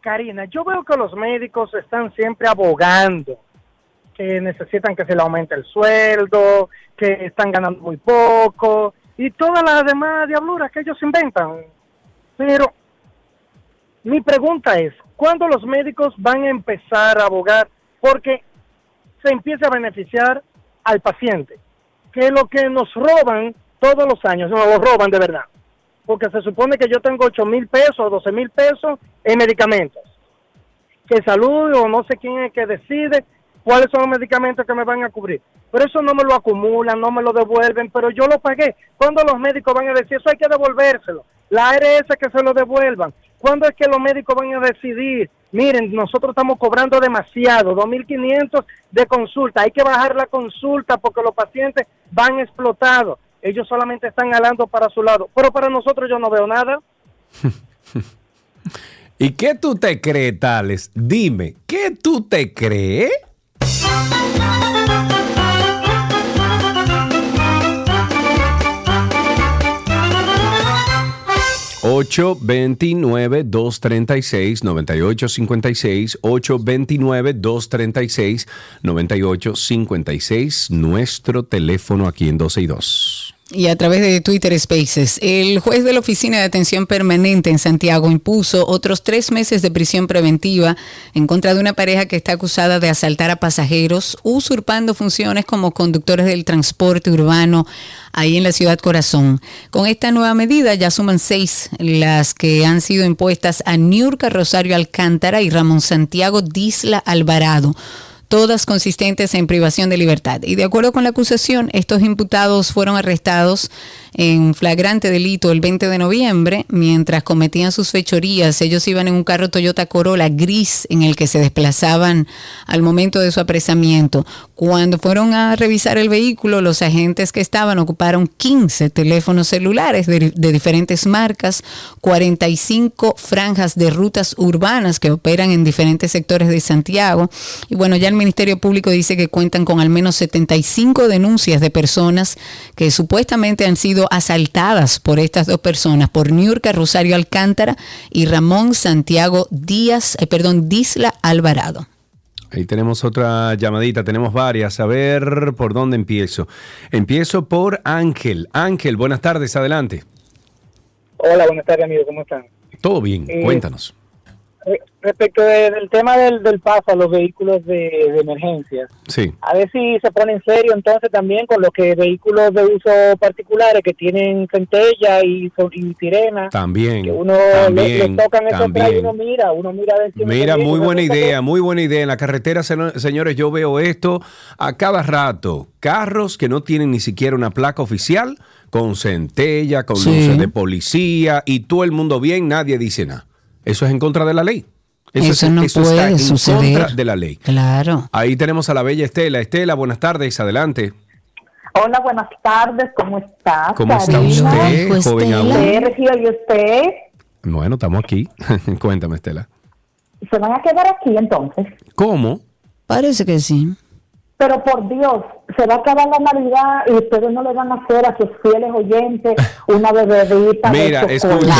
Karina, yo veo que los médicos están siempre abogando que necesitan que se le aumente el sueldo, que están ganando muy poco y todas las demás diabluras que ellos inventan. Pero mi pregunta es, ¿cuándo los médicos van a empezar a abogar porque se empiece a beneficiar al paciente? Que lo que nos roban todos los años, nos lo roban de verdad. Porque se supone que yo tengo 8 mil pesos o 12 mil pesos en medicamentos. Que salud o no sé quién es que decide cuáles son los medicamentos que me van a cubrir. Pero eso no me lo acumulan, no me lo devuelven, pero yo lo pagué. ¿Cuándo los médicos van a decir eso hay que devolvérselo? La ARS que se lo devuelvan. ¿Cuándo es que los médicos van a decidir? Miren, nosotros estamos cobrando demasiado, 2.500 de consulta. Hay que bajar la consulta porque los pacientes van explotados. Ellos solamente están hablando para su lado. Pero para nosotros yo no veo nada. ¿Y qué tú te crees, Tales? Dime, ¿qué tú te crees? 829-236-9856, 829-236-9856, nuestro teléfono aquí en 12 y 2. Y a través de Twitter Spaces, el juez de la Oficina de Atención Permanente en Santiago impuso otros tres meses de prisión preventiva en contra de una pareja que está acusada de asaltar a pasajeros, usurpando funciones como conductores del transporte urbano ahí en la ciudad Corazón. Con esta nueva medida ya suman seis las que han sido impuestas a Niurka Rosario Alcántara y Ramón Santiago Disla Alvarado todas consistentes en privación de libertad. Y de acuerdo con la acusación, estos imputados fueron arrestados en flagrante delito el 20 de noviembre, mientras cometían sus fechorías. Ellos iban en un carro Toyota Corolla gris en el que se desplazaban al momento de su apresamiento. Cuando fueron a revisar el vehículo, los agentes que estaban ocuparon 15 teléfonos celulares de, de diferentes marcas, 45 franjas de rutas urbanas que operan en diferentes sectores de Santiago. Y bueno, ya el Ministerio Público dice que cuentan con al menos 75 denuncias de personas que supuestamente han sido asaltadas por estas dos personas, por Niurka Rosario Alcántara y Ramón Santiago Díaz, eh, perdón, Disla Alvarado. Ahí tenemos otra llamadita, tenemos varias. A ver por dónde empiezo. Empiezo por Ángel. Ángel, buenas tardes, adelante. Hola, buenas tardes, amigo. ¿Cómo están? Todo bien, Eh, cuéntanos. Re- Respecto de- del tema del, del paso a los vehículos de, de emergencia, Sí. a ver si se pone en serio entonces también con los que vehículos de uso particulares que tienen centella y, y sirena. También. Que uno le, también, le tocan esos atrás y también. uno mira, uno mira a ver si Mira, muy buena idea, muy buena idea. En la carretera, señores, yo veo esto a cada rato. Carros que no tienen ni siquiera una placa oficial, con centella, con Sí. luces de policía y todo el mundo bien, nadie dice nada. Eso es en contra de la ley. Eso, es- no está puede en suceder. contra de la ley. Claro. Ahí tenemos a la bella Estela. Estela, buenas tardes, adelante. Hola, buenas tardes, ¿cómo está? ¿Cómo está Karina? usted, Pues, joven? Sergio, ¿y usted? Bueno, estamos aquí. Cuéntame, Estela. ¿Se van a quedar aquí entonces? ¿Cómo? Parece que sí. Pero por Dios, se va a acabar la Navidad y ustedes no le van a hacer a sus fieles oyentes una bebedita Mira, de escucha,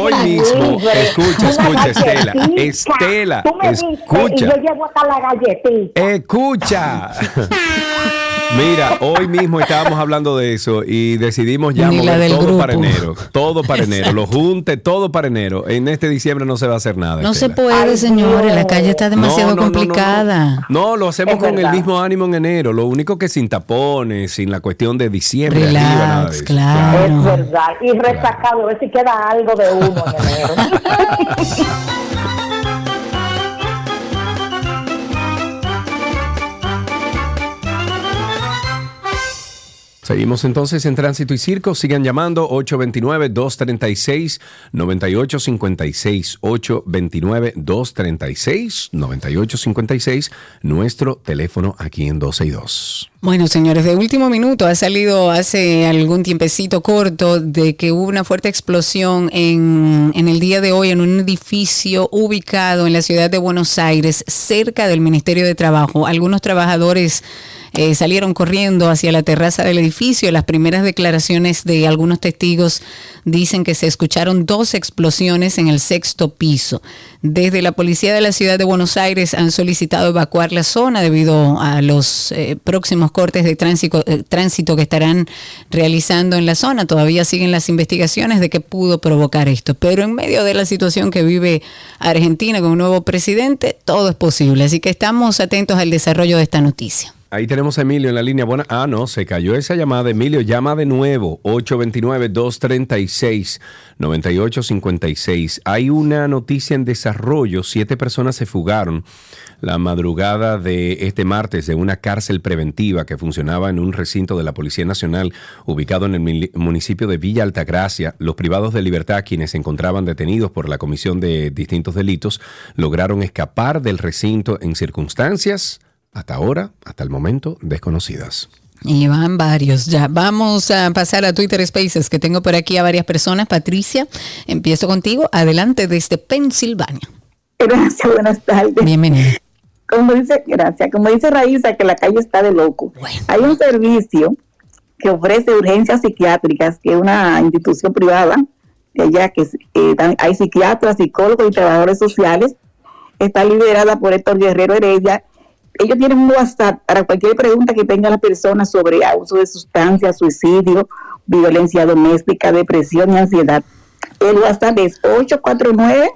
hoy mismo, libre, escucha, escucha, Estela. Estela, Tú me dices, escucha. y yo llevo hasta la galletita. Escucha. Mira, hoy mismo estábamos hablando de eso y decidimos ya mover todo grupo. para enero. Todo para enero. Lo junte, todo para enero. En este diciembre no se va a hacer nada. No se puede, señores. La calle está demasiado No, no, no, no, no. complicada. No, lo hacemos Es con el mismo ánimo en enero. Lo único que sin tapones, sin la cuestión de diciembre arriba, nada de eso. Es verdad. Y resacado, a ver si queda algo de humo en enero. Seguimos entonces en Tránsito y Circo. Sigan llamando 829-236-9856. 829-236-9856. Nuestro teléfono aquí en 12 y 2. Bueno, señores, de último minuto ha salido hace algún tiempecito corto de que hubo una fuerte explosión en, en el día de hoy en un edificio ubicado en la ciudad de Buenos Aires, cerca del Ministerio de Trabajo. Algunos trabajadores eh, salieron corriendo hacia la terraza del edificio. Las primeras declaraciones de algunos testigos dicen que se escucharon dos explosiones en el sexto piso. Desde la policía de la ciudad de Buenos Aires han solicitado evacuar la zona debido a los eh, próximos cortes de tránsito, eh, tránsito que estarán realizando en la zona. Todavía siguen las investigaciones de qué pudo provocar esto. Pero en medio de la situación que vive Argentina con un nuevo presidente, todo es posible. Así que estamos atentos al desarrollo de esta noticia. Ahí tenemos a Emilio en la línea. Buena. Ah, no, se cayó esa llamada. Emilio, llama de nuevo. 829-236-9856. Hay una noticia en desarrollo. Siete personas se fugaron la madrugada de este martes de una cárcel preventiva que funcionaba en un recinto de la Policía Nacional ubicado en el municipio de Villa Altagracia. Los privados de libertad, quienes se encontraban detenidos por la comisión de distintos delitos, lograron escapar del recinto en circunstancias hasta ahora, hasta el momento, desconocidas. Y van varios ya. Vamos a pasar a Twitter Spaces, que tengo por aquí a varias personas. Patricia, empiezo contigo. Adelante desde Pensilvania. Gracias, buenas tardes. Bienvenida. Como dice, gracias. Como dice Raíza, que la calle está de loco. Hay un servicio que ofrece urgencias psiquiátricas, que es una institución privada, de allá que eh, hay psiquiatras, psicólogos y trabajadores sociales. Está liderada por Héctor Guerrero Heredia. Ellos tienen un WhatsApp para cualquier pregunta que tenga la persona sobre abuso de sustancias, suicidio, violencia doméstica, depresión y ansiedad. El WhatsApp es 849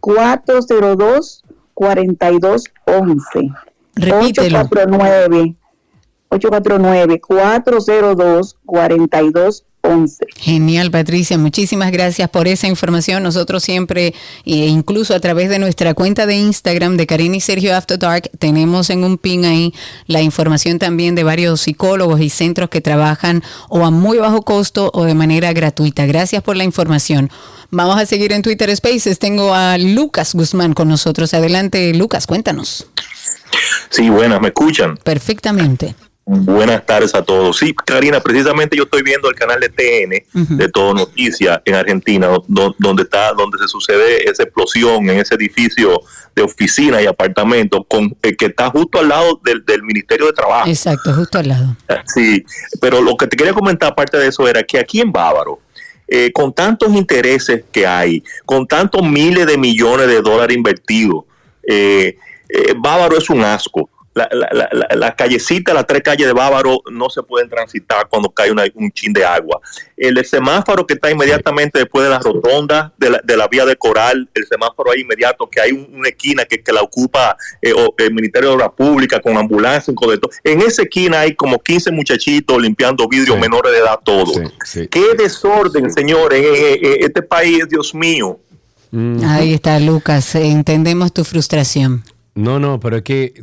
402 4211. Repítelo. 849 849 402 4211. Genial, Patricia. Muchísimas gracias por esa información. Nosotros siempre, e incluso a través de nuestra cuenta de Instagram de Karina y Sergio After Dark, tenemos en un pin ahí la información también de varios psicólogos y centros que trabajan o a muy bajo costo o de manera gratuita. Gracias por la información. Vamos a seguir en Twitter Spaces. Tengo a Lucas Guzmán con nosotros. Adelante, Lucas, cuéntanos. Sí, buenas, ¿me escuchan? Perfectamente. Buenas tardes a todos. Sí, Karina, precisamente yo estoy viendo el canal de TN de Todo Noticia en Argentina, do- donde está, donde se sucede esa explosión en ese edificio de oficina y apartamentos con eh, que está justo al lado del, del Ministerio de Trabajo. Exacto, justo al lado. Sí, pero lo que te quería comentar aparte de eso era que aquí en Bávaro, eh, con tantos intereses que hay, con tantos miles de millones de dólares invertidos, eh, eh, Bávaro es un asco. La, la, la, la- la callecita, las tres calles de Bávaro no se pueden transitar cuando cae una- un chin de agua. El semáforo que está inmediatamente después de la rotonda de la, de la vía de Coral, el semáforo ahí inmediato, que hay un- una esquina que, que la ocupa eh, o- el Ministerio de Obras Públicas con ambulancia, con de todo. En esa esquina hay como 15 muchachitos limpiando vidrios menores de edad, todo. Qué desorden, señores, eh, eh, este país, Dios mío. Ahí está, Lucas. Entendemos tu frustración. No, no, pero es que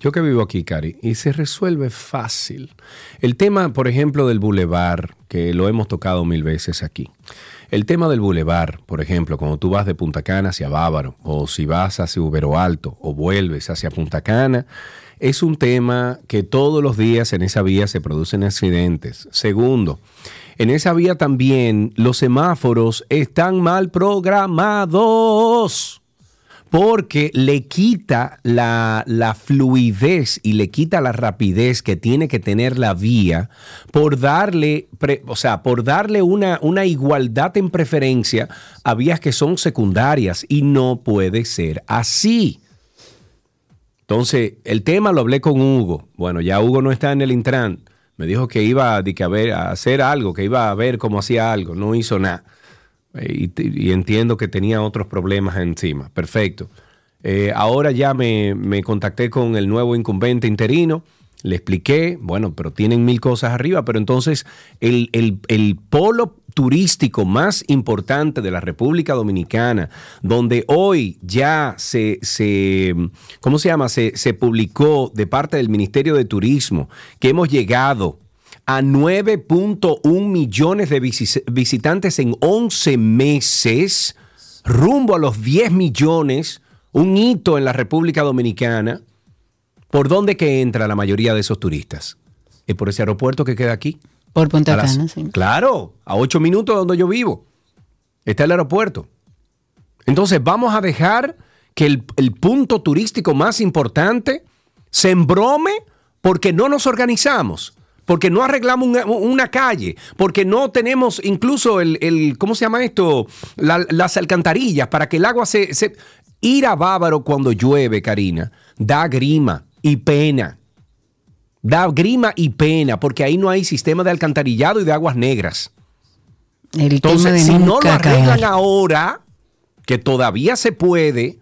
yo que vivo aquí, Cari, y se resuelve fácil. El tema, por ejemplo, del bulevar, que lo hemos tocado mil veces aquí. El tema del bulevar, por ejemplo, cuando tú vas de Punta Cana hacia Bávaro, o si vas hacia Ubero Alto, o vuelves hacia Punta Cana, es un tema que todos los días en esa vía se producen accidentes. Segundo, en esa vía también los semáforos están mal programados porque le quita la, fluidez y le quita la rapidez que tiene que tener la vía por darle, o sea, por darle una, igualdad en preferencia a vías que son secundarias y no puede ser así. Entonces, el tema lo hablé con Hugo. Bueno, ya Hugo no está en el Intran. Me dijo que iba a, a hacer algo, que iba a ver cómo hacía algo. No hizo nada. Eh, Y, entiendo que tenía otros problemas encima. Perfecto. Eh, ahora ya me, me contacté con el nuevo incumbente interino. Le expliqué, bueno, pero tienen mil cosas arriba, pero entonces el, el- el polo turístico más importante de la República Dominicana, donde hoy ya se, se ¿cómo se llama? Se, se publicó de parte del Ministerio de Turismo que hemos llegado a 9.1 millones de visi- visitantes en 11 meses, rumbo a los 10 millones, un hito en la República Dominicana. ¿Por dónde que entra la mayoría de esos turistas? ¿Es por ese aeropuerto que queda aquí? Por Punta las- Cana, sí. Claro, a ocho minutos de donde yo vivo. Está el aeropuerto. Entonces vamos a dejar que el, el punto turístico más importante se embrome porque no nos organizamos, porque no arreglamos una, una calle, porque no tenemos incluso el, el- ¿cómo se llama esto? La- las alcantarillas para que el agua se, se... Ir a Bávaro cuando llueve, Karina, da grima y pena. Da grima y pena porque ahí no hay sistema de alcantarillado y de aguas negras. El Entonces, si no lo arreglan ahora, que todavía se puede,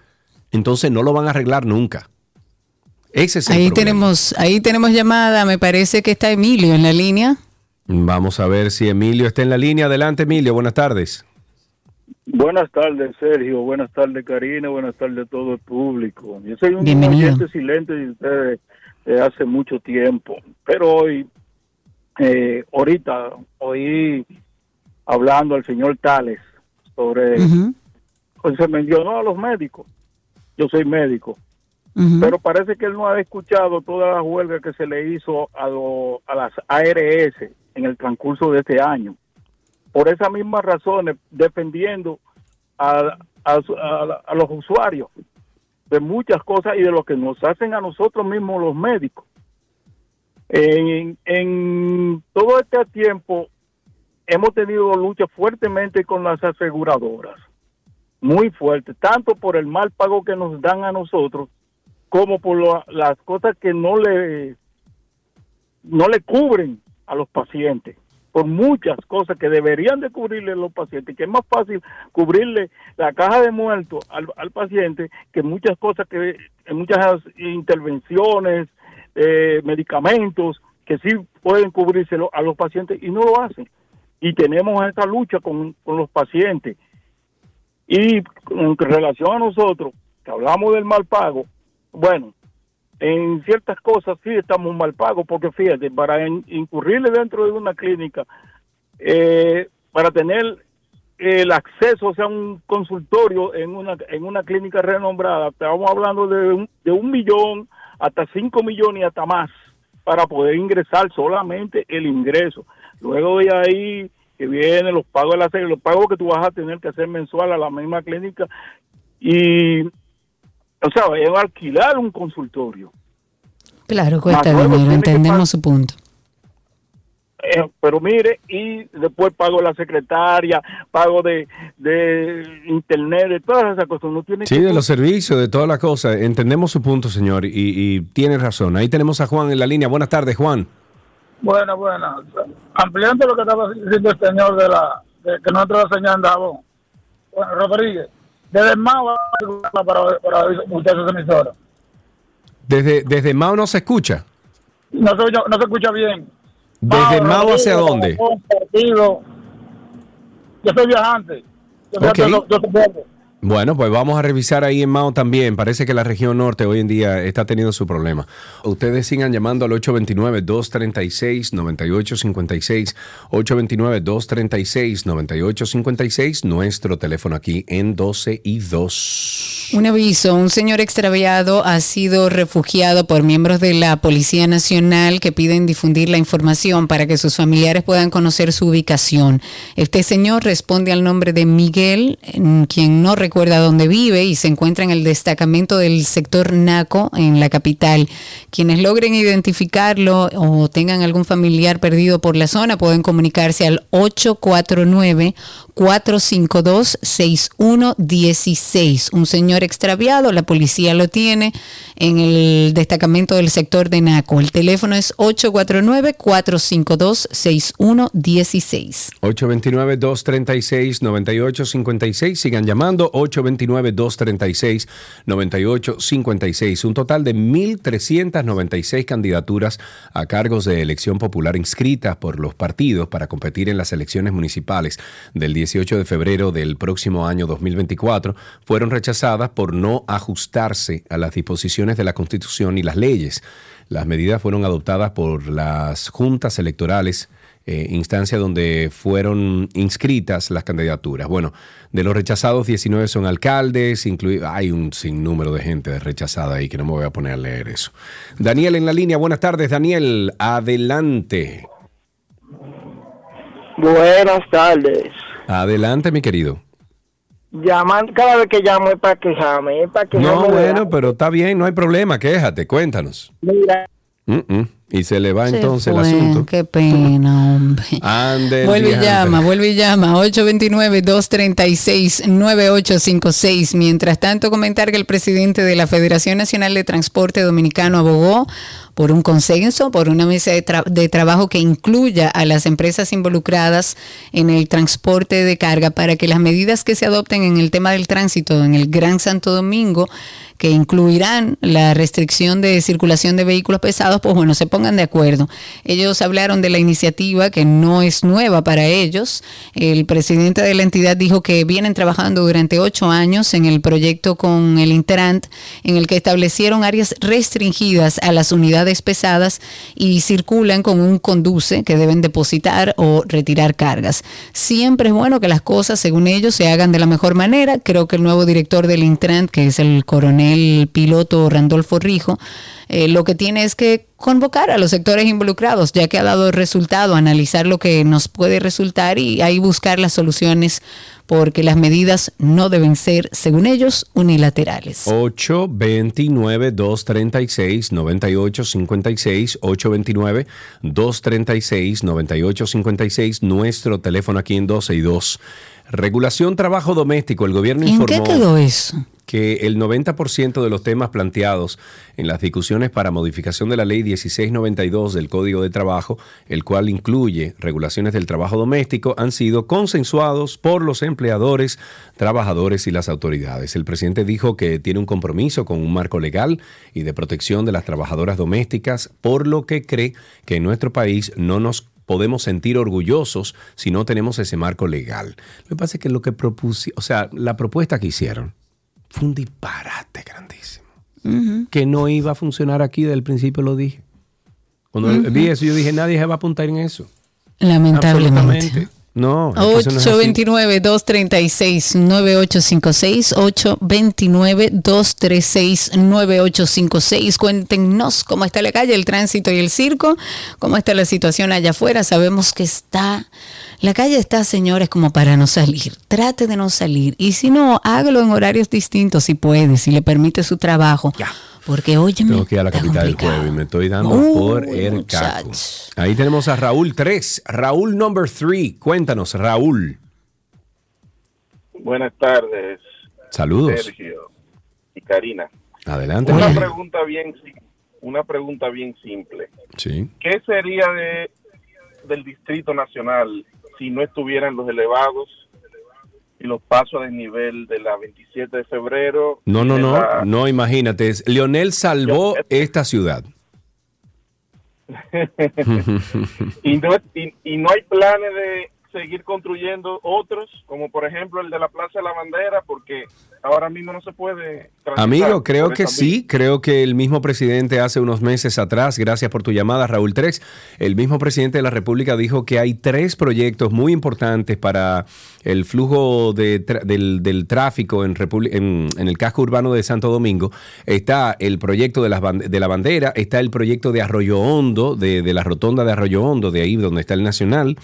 entonces no lo van a arreglar nunca. Ese es el Ahí problema. tenemos, ahí tenemos llamada, me parece que está Emilio en la línea. Vamos a ver si Emilio está en la línea. Adelante, Emilio. Buenas tardes. Buenas tardes, Sergio. Buenas tardes, Karina. Buenas tardes a todo el público. Yo soy un Bienvenido. oyente silente de ustedes de hace mucho tiempo, pero hoy, eh, ahorita, oí hablando al señor Tales sobre, pues se mencionó a los médicos. Yo soy médico, pero parece que él no ha escuchado toda la huelga que se le hizo a, lo- a las ARS en el transcurso de este año por esas mismas razones, defendiendo a, a los usuarios de muchas cosas y de lo que nos hacen a nosotros mismos los médicos. En, en todo este tiempo hemos tenido lucha fuertemente con las aseguradoras, muy fuerte, tanto por el mal pago que nos dan a nosotros, como por lo- las cosas que no le no le cubren a los pacientes por muchas cosas que deberían de cubrirle a los pacientes, que es más fácil cubrirle la caja de muertos al, al paciente que muchas cosas que muchas intervenciones, eh, medicamentos que sí pueden cubrírselo a los pacientes y no lo hacen. Y tenemos esta lucha con, con los pacientes. Y en relación a nosotros, que hablamos del mal pago, bueno, en ciertas cosas sí estamos mal pagos, porque fíjate, para in- incurrirle dentro de una clínica, eh, para tener el acceso o sea un consultorio en una en una clínica renombrada, estamos hablando de un, de un millón hasta cinco millones y hasta más para poder ingresar solamente el ingreso. Luego de ahí que vienen los pagos de la serie, los pagos que tú vas a tener que hacer mensual a la misma clínica y o sea, es alquilar un consultorio. Claro, cuesta dinero, entendemos su punto. Eh, pero mire, y después pago la secretaria, pago de, de internet, de todas esas cosas. Uno tiene Sí, que de los servicios, de todas las cosas. Entendemos su punto, señor, y, y tiene razón. Ahí tenemos a Juan en la línea. Buenas tardes, Juan. Bueno, bueno. Ampliando lo que estaba diciendo el señor de la de que no la señal de jabón. Bueno, Rodríguez, desde más para, para muchas emisoras. Desde, desde Mao no se escucha. No se, no se escucha bien. ¿Desde Mao hacia Rodríguez, dónde? Partido. Yo soy viajante. Yo soy Ok. de de. Bueno, pues vamos a revisar ahí en Mao también. Parece que la región norte hoy en día está teniendo su problema. Ustedes sigan llamando al 829-236-9856. 829-236-9856. Nuestro teléfono aquí en 12 y 2. Un aviso, un señor extraviado ha sido refugiado por miembros de la Policía Nacional que piden difundir la información para que sus familiares puedan conocer su ubicación. Este señor responde al nombre de Miguel, en quien no recuerda dónde vive y se encuentra en el destacamento del sector Naco en la capital. Quienes logren identificarlo o tengan algún familiar perdido por la zona pueden comunicarse al 849 452 6116. Un señor extraviado. La policía lo tiene en el destacamento del sector de Naco. El teléfono es 849-452-6116. 829-236-9856. Sigan llamando 829-236-9856. Un total de 1.396 candidaturas a cargos de elección popular inscritas por los partidos para competir en las elecciones municipales del 18 de febrero del próximo año 2024 fueron rechazadas por no ajustarse a las disposiciones de la Constitución y las leyes. Las medidas fueron adoptadas por las juntas electorales eh, instancia donde fueron inscritas las candidaturas. Bueno, de los rechazados, 19 son alcaldes, hay un sinnúmero de gente rechazada ahí que no me voy a poner a leer eso. Daniel en la línea, buenas tardes, Daniel, adelante. Buenas tardes. Adelante, mi querido. Llaman, cada vez que llamo es para quejarme, es para quejarme. No, bueno, pero está bien, no hay problema, quéjate, cuéntanos. Mira, Mm, mm. Y se le va Se entonces el asunto. Qué pena, hombre. Ande el Vuelve y llama, vuelve y llama. 829-236-9856. Mientras tanto, comentar que el presidente de la Federación Nacional de Transporte Dominicano abogó por un consenso, por una mesa de, de trabajo que incluya a las empresas involucradas en el transporte de carga para que las medidas que se adopten en el tema del tránsito en el Gran Santo Domingo que incluirán la restricción de circulación de vehículos pesados, pues bueno, se pongan de acuerdo. Ellos hablaron de la iniciativa que no es nueva para ellos. El presidente de la entidad dijo que vienen trabajando durante ocho años en el proyecto con el Interant, en el que establecieron áreas restringidas a las unidades pesadas y circulan con un conduce que deben depositar o retirar cargas. Siempre es bueno que las cosas, según ellos, se hagan de la mejor manera. Creo que el nuevo director del Intran, que es el coronel piloto Randolfo Rijo, eh, lo que tiene es que convocar a los sectores involucrados, ya que ha dado resultado, analizar lo que nos puede resultar y ahí buscar las soluciones, porque las medidas no deben ser, según ellos, unilaterales. 829-236-9856, 829-236-9856, nuestro teléfono aquí en 12 y 2. Regulación trabajo doméstico. El gobierno ¿En informó qué quedó eso? Que el 90% de los temas planteados en las discusiones para modificación de la ley 1692 del Código de Trabajo, el cual incluye regulaciones del trabajo doméstico, han sido consensuados por los empleadores, trabajadores y las autoridades. El presidente dijo que tiene un compromiso con un marco legal y de protección de las trabajadoras domésticas, por lo que cree que en nuestro país no nos podemos sentir orgullosos si no tenemos ese marco legal. Lo que pasa es que lo que propuse, o sea, la propuesta que hicieron fue un disparate grandísimo. Que no iba a funcionar aquí, desde el principio lo dije. Cuando vi eso, yo dije, nadie se va a apuntar en eso. Lamentablemente. Absolutamente. No, es que eso no es así. 829-236-9856, 829-236-9856. Cuéntenos cómo está la calle, el tránsito y el circo, cómo está la situación allá afuera. Sabemos que está, la calle está, señores, como para no salir. Trate de no salir. Y si no, hágalo en horarios distintos si puede, si le permite su trabajo. Porque, óyeme, Tengo que ir a la capital del jueves y me estoy dando Uy, por el caco. Ahí tenemos a Raúl 3. Raúl number 3. Cuéntanos, Raúl. Buenas tardes. Saludos. Sergio y Karina. Adelante. Una Raúl. pregunta bien una pregunta bien simple. Sí. ¿Qué sería de del Distrito Nacional si no estuvieran los elevados y los pasos a desnivel de la 27 de febrero? No, no, de no, la- no, imagínate. Leonel salvó esta ciudad. y, no, y, y no hay planes de seguir construyendo otros, como por ejemplo el de la Plaza de la Bandera, porque ahora mismo no se puede. Amigo, creo que sí, creo que el mismo presidente hace unos meses atrás, gracias por tu llamada, Raúl Trex, el mismo presidente de la República dijo que hay tres proyectos muy importantes para el flujo de del, del tráfico en, en, en el casco urbano de Santo Domingo. Está el proyecto de, las de la bandera, está el proyecto de Arroyo Hondo, de, de la rotonda de Arroyo Hondo, de ahí donde está el Nacional,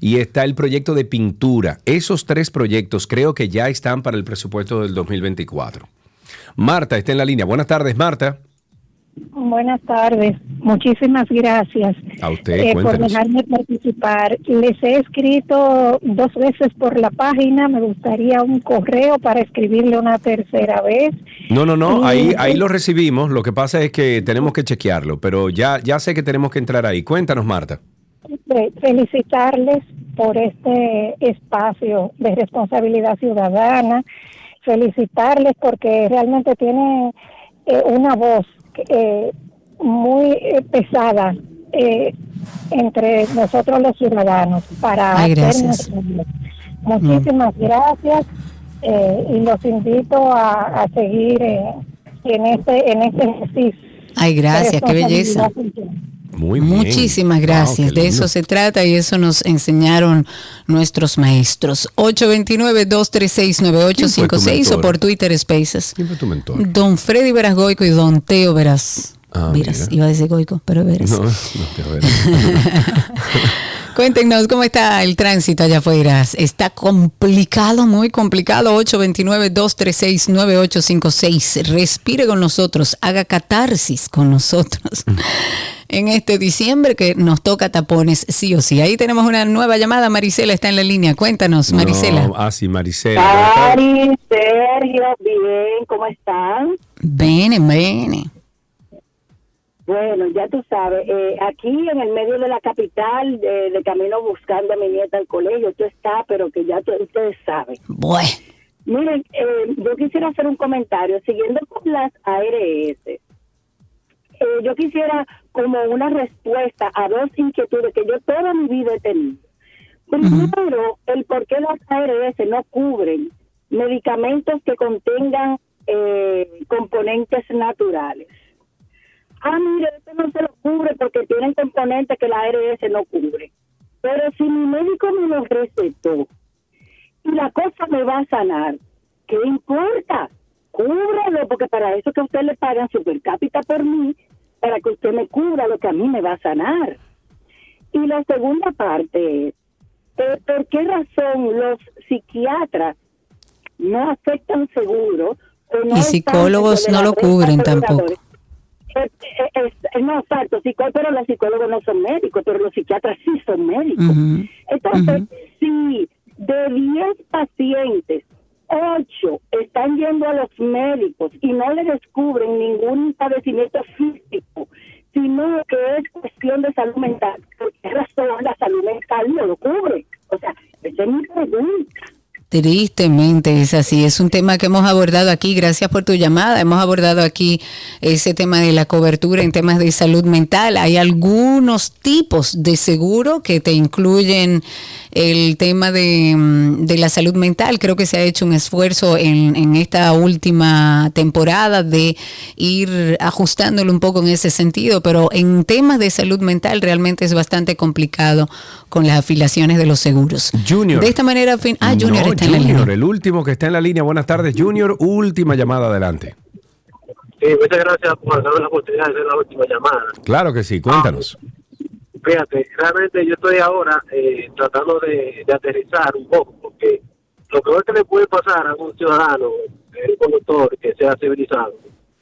y está el proyecto de pintura. Esos tres proyectos creo que ya están para el presupuesto del 2024. Marta está en la línea. Buenas tardes, Marta. Buenas tardes. Muchísimas gracias A usted, eh, por dejarme participar. Les he escrito dos veces por la página. Me gustaría un correo para escribirle una tercera vez. No, no, no, Y- ahí, ahí lo recibimos. Lo que pasa es que tenemos que chequearlo, pero ya, ya sé que tenemos que entrar ahí. Cuéntanos, Marta. Fe- felicitarles por este espacio de responsabilidad ciudadana, felicitarles porque realmente tienen eh, una voz eh, muy eh, pesada eh, entre nosotros los ciudadanos para Ay, gracias. Muchísimas gracias eh, y los invito a, a seguir eh, en este en este ejercicio. Ay, gracias, qué belleza. Muy Muchísimas gracias. de eso se trata y eso nos enseñaron nuestros maestros. 829-236-9856 o por Twitter Spaces. ¿Quién fue tu mentor? Don Freddy Veras Goico y Don Teo Veras. Ah, Veras, mira. iba a decir Goico, pero Veras. No, no te voy Cuéntenos cómo está el tránsito allá afuera. Está complicado, muy complicado. 829-236-9856. Respire con nosotros, haga catarsis con nosotros. En este diciembre que nos toca tapones, sí o sí. Ahí tenemos una nueva llamada. Marisela está en la línea. Cuéntanos, Marisela. No, ah, sí, tardes. Cari, Sergio, bien, ¿cómo están? Bene, bene. Bueno, ya tú sabes, eh, aquí en el medio de la capital, de, de camino buscando a mi nieta al colegio, tú está, pero que ya tú- ustedes saben. Bueno. Miren, eh, yo quisiera hacer un comentario, siguiendo con las ARS. Eh, yo quisiera como una respuesta a dos inquietudes que yo toda mi vida he tenido. Primero, el por qué las ARS no cubren medicamentos que contengan eh, componentes naturales. Ah, mire, esto no se lo cubre porque tienen componentes que la ARS no cubre. Pero si mi médico me lo recetó y la cosa me va a sanar, ¿qué importa? Cúbralo, porque para eso que a usted le pagan super cápita por mí, para que usted me cubra lo que a mí me va a sanar. Y la segunda parte es, eh, ¿por qué razón los psiquiatras no aceptan seguro? o no Y psicólogos no lo cubren tampoco. Eh, eh, no, exacto, pero los psicólogos no son médicos, pero los psiquiatras sí son médicos. Entonces, si de 10 pacientes, 8 están yendo a los médicos y no le descubren ningún padecimiento físico, sino que es cuestión de salud mental, ¿por qué razón la salud mental no lo cubre? O sea, esa es mi pregunta. Tristemente es así, es un tema que hemos abordado aquí, gracias por tu llamada, hemos abordado aquí ese tema de la cobertura en temas de salud mental. Hay algunos tipos de seguro que te incluyen el tema de, mm, de la salud mental. Creo que se ha hecho un esfuerzo en, en esta última temporada de ir ajustándolo un poco en ese sentido, pero en temas de salud mental realmente es bastante complicado con las afiliaciones de los seguros. Junior. De esta manera, fin- ah, Junior No, está en la Junior, línea. el último que está en la línea. Buenas tardes, Junior. Última llamada adelante. Sí, muchas gracias por darme la oportunidad de hacer la última llamada. Claro que sí, cuéntanos. Fíjate, realmente yo estoy ahora eh, tratando de, de aterrizar un poco, porque lo peor que le puede pasar a un ciudadano, un conductor que sea civilizado,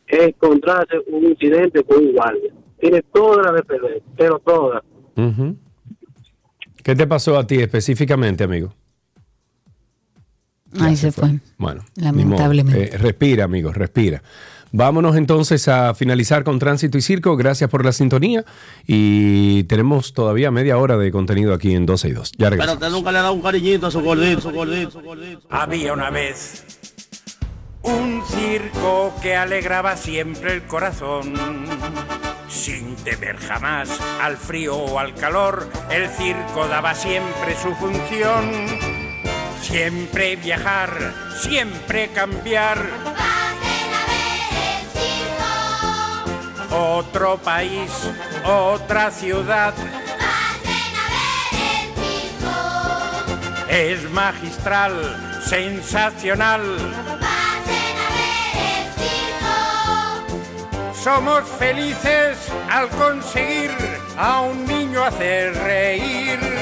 es encontrarse un incidente con un guardia. Tiene toda la de perder, pero toda. Ujú. ¿Qué te pasó a ti específicamente, amigo? Ahí se fue. Bueno, Lamentablemente. Eh, respira, amigo, respira. Vámonos entonces a finalizar con Tránsito y Circo. Gracias por la sintonía. Y tenemos todavía media hora de contenido aquí en 12 y 2. Ya Pero regresamos. usted nunca le ha dado un cariñito a su gordito, su gordito, su gordito. Había una vez un circo que alegraba siempre el corazón. Sin temer jamás al frío o al calor, el circo daba siempre su función. Siempre viajar, siempre cambiar. Otro país, otra ciudad. Es magistral, sensacional. Somos felices al conseguir a un niño hacer reír.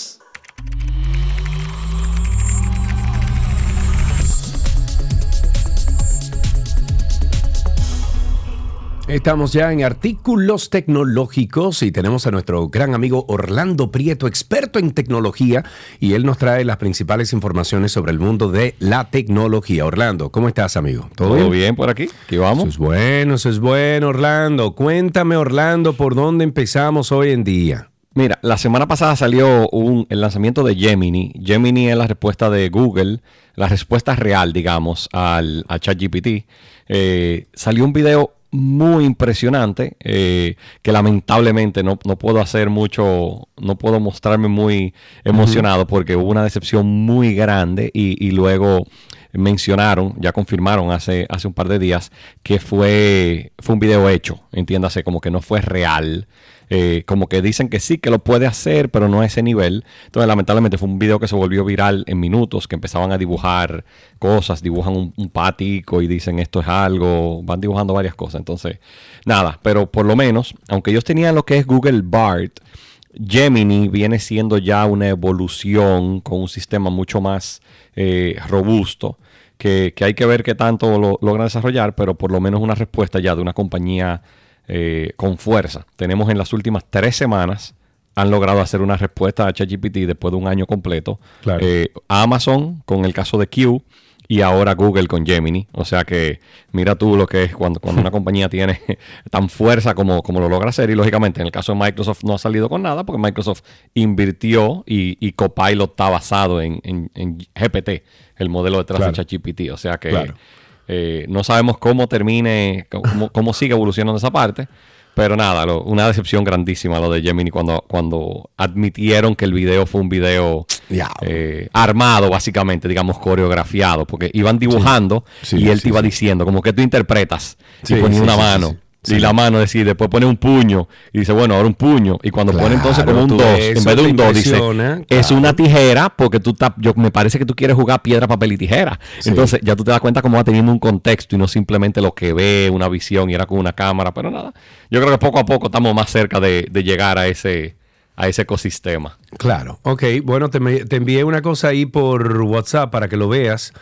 Estamos ya en artículos tecnológicos y tenemos a nuestro gran amigo Orlando Prieto, experto en tecnología, y él nos trae las principales informaciones sobre el mundo de la tecnología. Orlando, ¿cómo estás, amigo? ¿Todo, bien? por aquí? ¿Qué vamos? Eso es bueno, eso es bueno, Orlando. Cuéntame, Orlando, por dónde empezamos hoy en día. Mira, la semana pasada salió un, el lanzamiento de Gemini. Gemini es la respuesta de Google, la respuesta real, digamos, al, a ChatGPT. Eh, salió un video muy impresionante eh, que lamentablemente no, no puedo hacer mucho, no puedo mostrarme muy emocionado porque hubo una decepción muy grande y, y luego mencionaron, ya confirmaron hace, hace un par de días que fue, fue un video hecho, entiéndase, como que no fue real. Eh, como que dicen que sí, que lo puede hacer, pero no a ese nivel. Entonces, lamentablemente fue un video que se volvió viral en minutos, que empezaban a dibujar cosas, dibujan un, un pático y dicen esto es algo, van dibujando varias cosas. Entonces, nada, pero por lo menos, aunque ellos tenían lo que es Google Bart, Gemini viene siendo ya una evolución con un sistema mucho más eh, robusto. Que, que hay que ver qué tanto lo logran desarrollar, pero por lo menos una respuesta ya de una compañía eh, con fuerza. Tenemos en las últimas tres semanas han logrado hacer una respuesta a ChatGPT después de un año completo. Claro. Eh, Amazon con el caso de Q y ahora Google con Gemini. O sea que mira tú lo que es cuando, cuando una compañía tiene tan fuerza como, como lo logra hacer. Y lógicamente en el caso de Microsoft no ha salido con nada porque Microsoft invirtió y, y Copilot está basado en, en- en GPT, el modelo detrás Claro. de ChatGPT. O sea que Claro. Eh, no sabemos cómo termine, cómo, cómo sigue evolucionando esa parte. Pero nada, lo- una decepción grandísima lo de Gemini cuando, cuando admitieron que el video fue un video eh, armado, básicamente, digamos, coreografiado, porque iban dibujando Sí, y él sí, te iba diciendo, como que tú interpretas, y ponía una mano. Sí. Y la mano decide, después pone un puño y dice, bueno, ahora un puño. Y cuando pone entonces como un tú 2, ves, en vez de un te 2, dice, es una tijera porque tú estás, yo, me parece que tú quieres jugar piedra, papel y tijera. Sí. Entonces ya tú te das cuenta cómo va teniendo un contexto y no simplemente lo que ve, una visión y era con una cámara, pero nada. Yo creo que poco a poco estamos más cerca de, de llegar a ese, a ese ecosistema. Claro, ok. Bueno, te, me- te envié una cosa ahí por WhatsApp para que lo veas.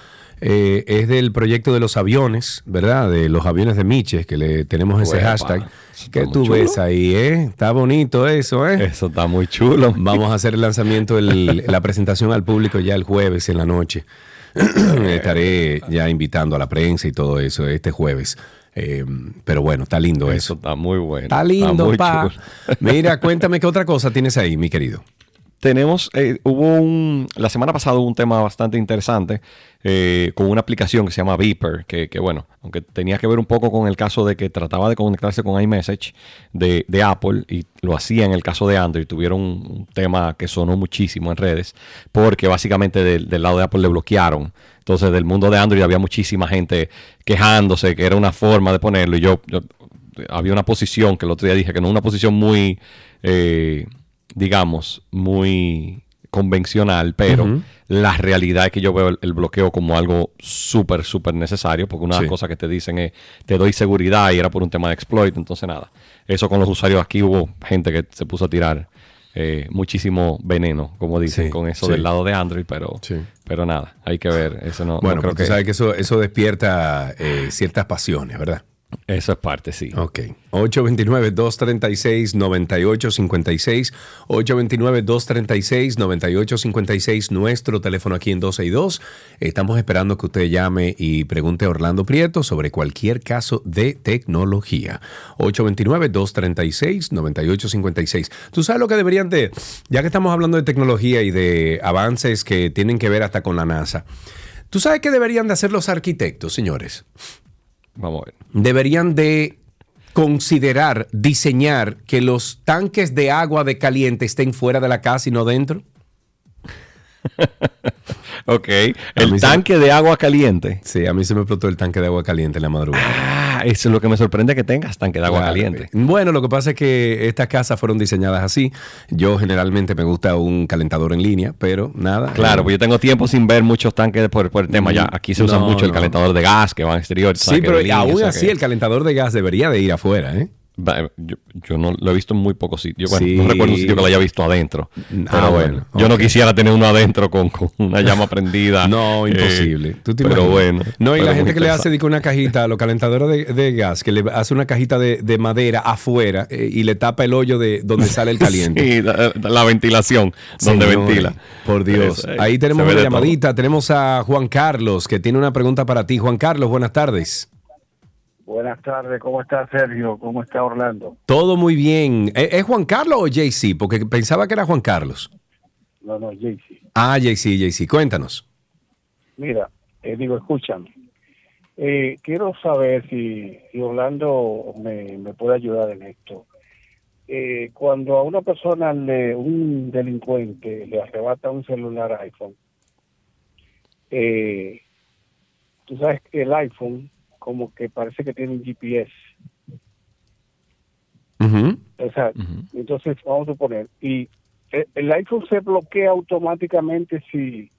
Eh, es del proyecto de los aviones, ¿verdad? De los aviones de Miches, que le tenemos ese hashtag. ¿Qué tú chulo. ves ahí, eh? Está bonito eso, ¿eh? Eso está muy chulo. Vamos a hacer el lanzamiento, el- la presentación al público ya el jueves en la noche. Estaré ya invitando a la prensa y todo eso este jueves. Eh, pero bueno, está lindo eso. Eso está muy bueno. Está lindo, pa. chulo. Mira, cuéntame qué otra cosa tienes ahí, mi querido. Tenemos, eh, hubo un, la semana pasada hubo un tema bastante interesante eh, con una aplicación que se llama Beeper, que, que, bueno, aunque tenía que ver un poco con el caso de que trataba de conectarse con iMessage de, de Apple y lo hacía en el caso de Android, tuvieron un, tema que sonó muchísimo en redes, porque básicamente del, del lado de Apple le bloquearon. Entonces del mundo de Android había muchísima gente quejándose que era una forma de ponerlo y yo, yo- había una posición que el otro día dije que no una posición muy... eh, digamos, muy convencional, pero Ujú. la realidad es que yo veo el, el bloqueo como algo súper, súper necesario, porque una de Sí. las cosas que te dicen es, te doy seguridad y era por un tema de exploit, entonces nada, eso con los usuarios aquí hubo gente que se puso a tirar eh, muchísimo veneno, como dicen, Sí, con eso sí. del lado de Android, pero, pero nada, hay que ver, eso no, no Bueno, creo porque que... sabes que eso, eso despierta eh, ciertas pasiones, ¿verdad? Eso es parte, sí. Ok. 829-236-9856. 829-236-9856. Nuestro teléfono aquí en 262. Estamos esperando que usted llame y pregunte a Orlando Prieto sobre cualquier caso de tecnología. 829-236-9856. ¿Tú sabes lo que deberían de, ya que estamos hablando de tecnología y de avances que tienen que ver hasta con la NASA? ¿Tú sabes qué deberían de hacer los arquitectos, señores? Vamos a ver. deberían de considerar, diseñar que los tanques de agua de caliente estén fuera de la casa y no dentro? Ok, el tanque de agua caliente. Sí, a mí se me explotó el tanque de agua caliente en la madrugada. Ah, eso es lo que me sorprende que tengas tanque de agua Claro. caliente. Bueno, lo que pasa es que estas casas fueron diseñadas así. Yo generalmente me gusta un calentador en línea, pero nada. Claro, eh, pues yo tengo tiempo sin ver muchos tanques por, por el tema. Ya aquí se usa No, mucho el calentador de gas que va al exterior. Sí, pero línea, aún así que- el calentador de gas debería de ir afuera, ¿eh? Va- Yo, yo no lo he visto en muy pocos sitios. Bueno, Sí. no recuerdo un sitio que lo haya visto adentro. Ah, Pero bueno, bueno, yo no quisiera tener uno adentro con, con una llama prendida. No, Eh, imposible. ¿Tú te pero bueno. No, y la gente que le hace digo, una cajita a los calentadores de, de gas, que le hace una cajita de, de madera afuera eh, y le tapa el hoyo de donde sale el caliente. Sí, la, la ventilación, donde ventila. Por Dios. Eso, eh, Ahí tenemos una de todo. llamadita. Tenemos a Juan Carlos, que tiene una pregunta para ti. Juan Carlos, buenas tardes. Buenas tardes, ¿cómo está Sergio? ¿Cómo está Orlando? Todo muy bien. ¿Es, es Juan Carlos o JC? Porque pensaba que era Juan Carlos. No, no, Jaycee. Ah, JC, JC. Cuéntanos. Mira, eh, digo, escúchame. Eh, quiero saber si, si Orlando me, me puede ayudar en esto. Eh, cuando a una persona, le, un delincuente, le arrebata un celular iPhone, eh, tú sabes que el iPhone como que parece que tiene un GPS. O sea, entonces vamos a suponer, y el, el iPhone se bloquea automáticamente si,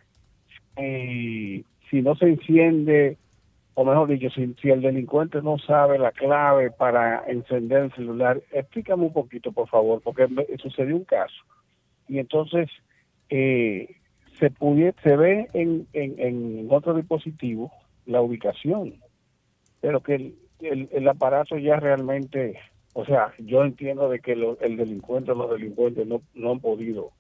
si, si no se enciende, o mejor dicho, si, si el delincuente no sabe la clave para encender el celular. Explícame un poquito, por favor, porque me- sucedió un caso. Y entonces eh, se, pudie- se ve en, en, en otro dispositivo la ubicación, pero que el, el, el aparato ya realmente, o sea, yo entiendo de que lo- el delincuente los delincuentes no, no han podido.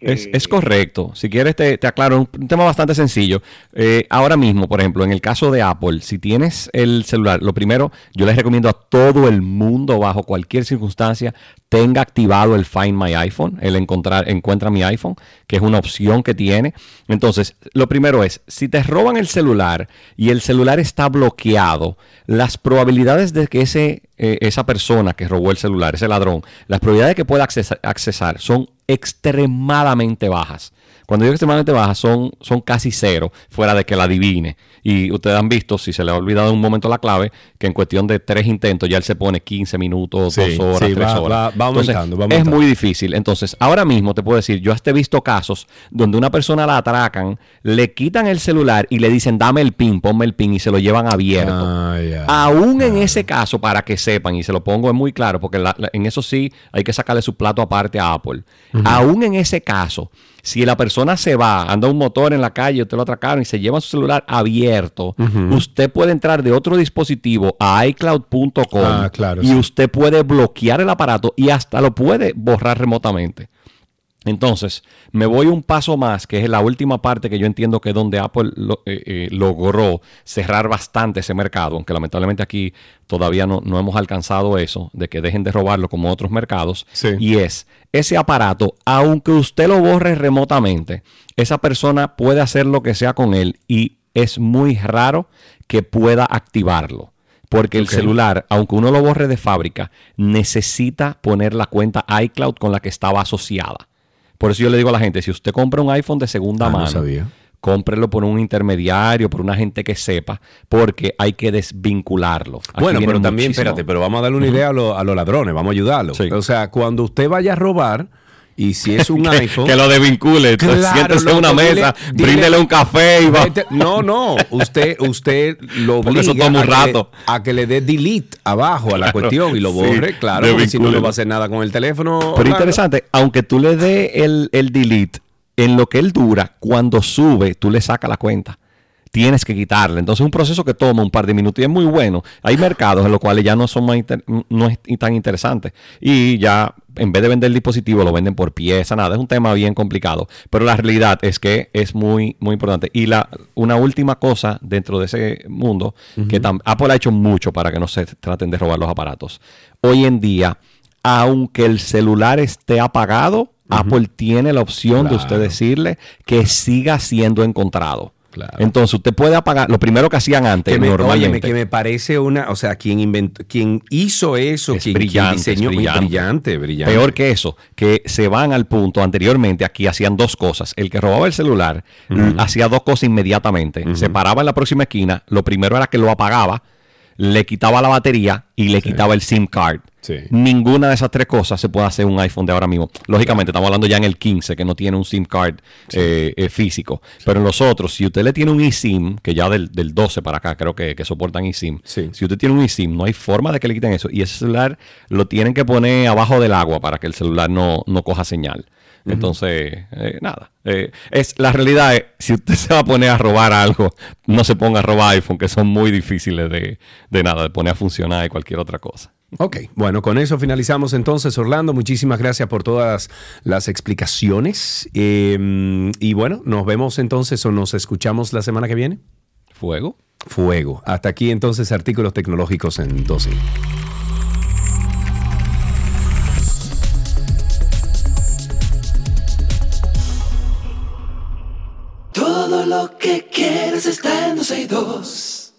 Es, es correcto. Si quieres, te, te aclaro un, un tema bastante sencillo. Eh, ahora mismo, por ejemplo, en el caso de Apple, si tienes el celular, lo primero, yo les recomiendo a todo el mundo, bajo cualquier circunstancia, tenga activado el Find My iPhone, el encontrar, encuentra mi iPhone, que es una opción que tiene. Entonces, lo primero es, si te roban el celular y el celular está bloqueado, las probabilidades de que ese, eh, esa persona que robó el celular, ese ladrón, las probabilidades de que pueda accesa- accesar son extremadamente bajas. Cuando digo extremadamente bajas, son, son casi cero, fuera de que la adivine. Y ustedes han visto, si se le ha olvidado en un momento la clave, que en cuestión de tres intentos ya él se pone 15 minutos, Sí, dos horas, sí, tres va- horas. va- va Entonces, aumentando, va Es muy difícil. Entonces, ahora mismo te puedo decir, yo hasta he visto casos donde una persona la atracan, le quitan el celular y le dicen, dame el pin, ponme el pin y se lo llevan abierto. Ah, Aún en ese caso, para que sepan, y se lo pongo es muy claro, porque la- la- en eso sí hay que sacarle su plato aparte a Apple. Aún en ese caso, si la persona se va, anda un motor en la calle, usted lo atracaron y se lleva su celular abierto, usted puede entrar de otro dispositivo a iCloud.com Ah, claro, y sí. usted puede bloquear el aparato y hasta lo puede borrar remotamente. Entonces, me voy un paso más, que es la última parte que yo entiendo que es donde Apple lo- eh, eh, logró cerrar bastante ese mercado, aunque lamentablemente aquí todavía no, no hemos alcanzado eso, de que dejen de robarlo como otros mercados. Y es, ese aparato, aunque usted lo borre remotamente, esa persona puede hacer lo que sea con él y es muy raro que pueda activarlo. Porque el celular, aunque uno lo borre de fábrica, necesita poner la cuenta iCloud con la que estaba asociada. Por eso yo le digo a la gente, si usted compra un iPhone de segunda Ah, no mano, sabía. cómprelo por un intermediario, por una gente que sepa, porque hay que desvincularlo. Aquí Bueno, pero también, muchísimo. espérate, pero vamos a darle una idea a, los- a los ladrones, vamos a ayudarlos. O sea, cuando usted vaya a robar, y si es un Que- iPhone... que lo desvincule, entonces siéntese en una mesa, dile- bríndele un café y va- No, no, usted, usted lo eso obliga toma un a, que, rato. a que le dé delete abajo a la Claro, cuestión y lo sí, borre, claro, porque si no, no va a hacer nada con el teléfono. Pero interesante, aunque tú le dé el, el delete, en lo que él dura, cuando sube, tú le sacas la cuenta. Tienes que quitarle. Entonces es un proceso que toma un par de minutos y es muy bueno. Hay mercados en los cuales ya no son más inter- no es tan interesante. Y ya en vez de vender el dispositivo lo venden por pieza, nada. Es un tema bien complicado. Pero la realidad es que es muy, muy importante. Y la, una última cosa dentro de ese mundo, que Apple ha hecho mucho para que no se traten de robar los aparatos. Hoy en día, aunque el celular esté apagado, Apple tiene la opción de usted decirle que siga siendo encontrado. Entonces usted puede apagar, lo primero que hacían antes, Que me, normalmente. óyeme, que me parece una, o sea, quien inventó, quien hizo eso, Es quien, diseñó, es brillante. brillante, brillante. Peor que eso, que se van al punto anteriormente, aquí hacían dos cosas. El que robaba el celular hacía dos cosas inmediatamente. Se paraba en la próxima esquina, lo primero era que lo apagaba, le quitaba la batería y le quitaba el SIM card. Ninguna de esas tres cosas se puede hacer un iPhone de ahora mismo. Lógicamente, estamos hablando ya en el 15, que no tiene un SIM card eh, eh, físico. Pero en los otros, si usted le tiene un eSIM, que ya del, del 12 para acá creo que, que soportan eSIM, si usted tiene un eSIM, no hay forma de que le quiten eso. Y ese celular lo tienen que poner abajo del agua para que el celular no, no coja señal. Entonces, eh, nada. Eh, es, la realidad es, si usted se va a poner a robar algo, no se ponga a robar iPhone, que son muy difíciles de, de nada, de poner a funcionar y cualquier otra cosa. Ok, bueno, con eso finalizamos entonces, Orlando. Muchísimas gracias por todas las explicaciones. Eh, y bueno, nos vemos entonces o nos escuchamos la semana que viene. Fuego. Fuego. Hasta aquí entonces artículos tecnológicos en 12. Todo lo que quieres está en 12 y 2.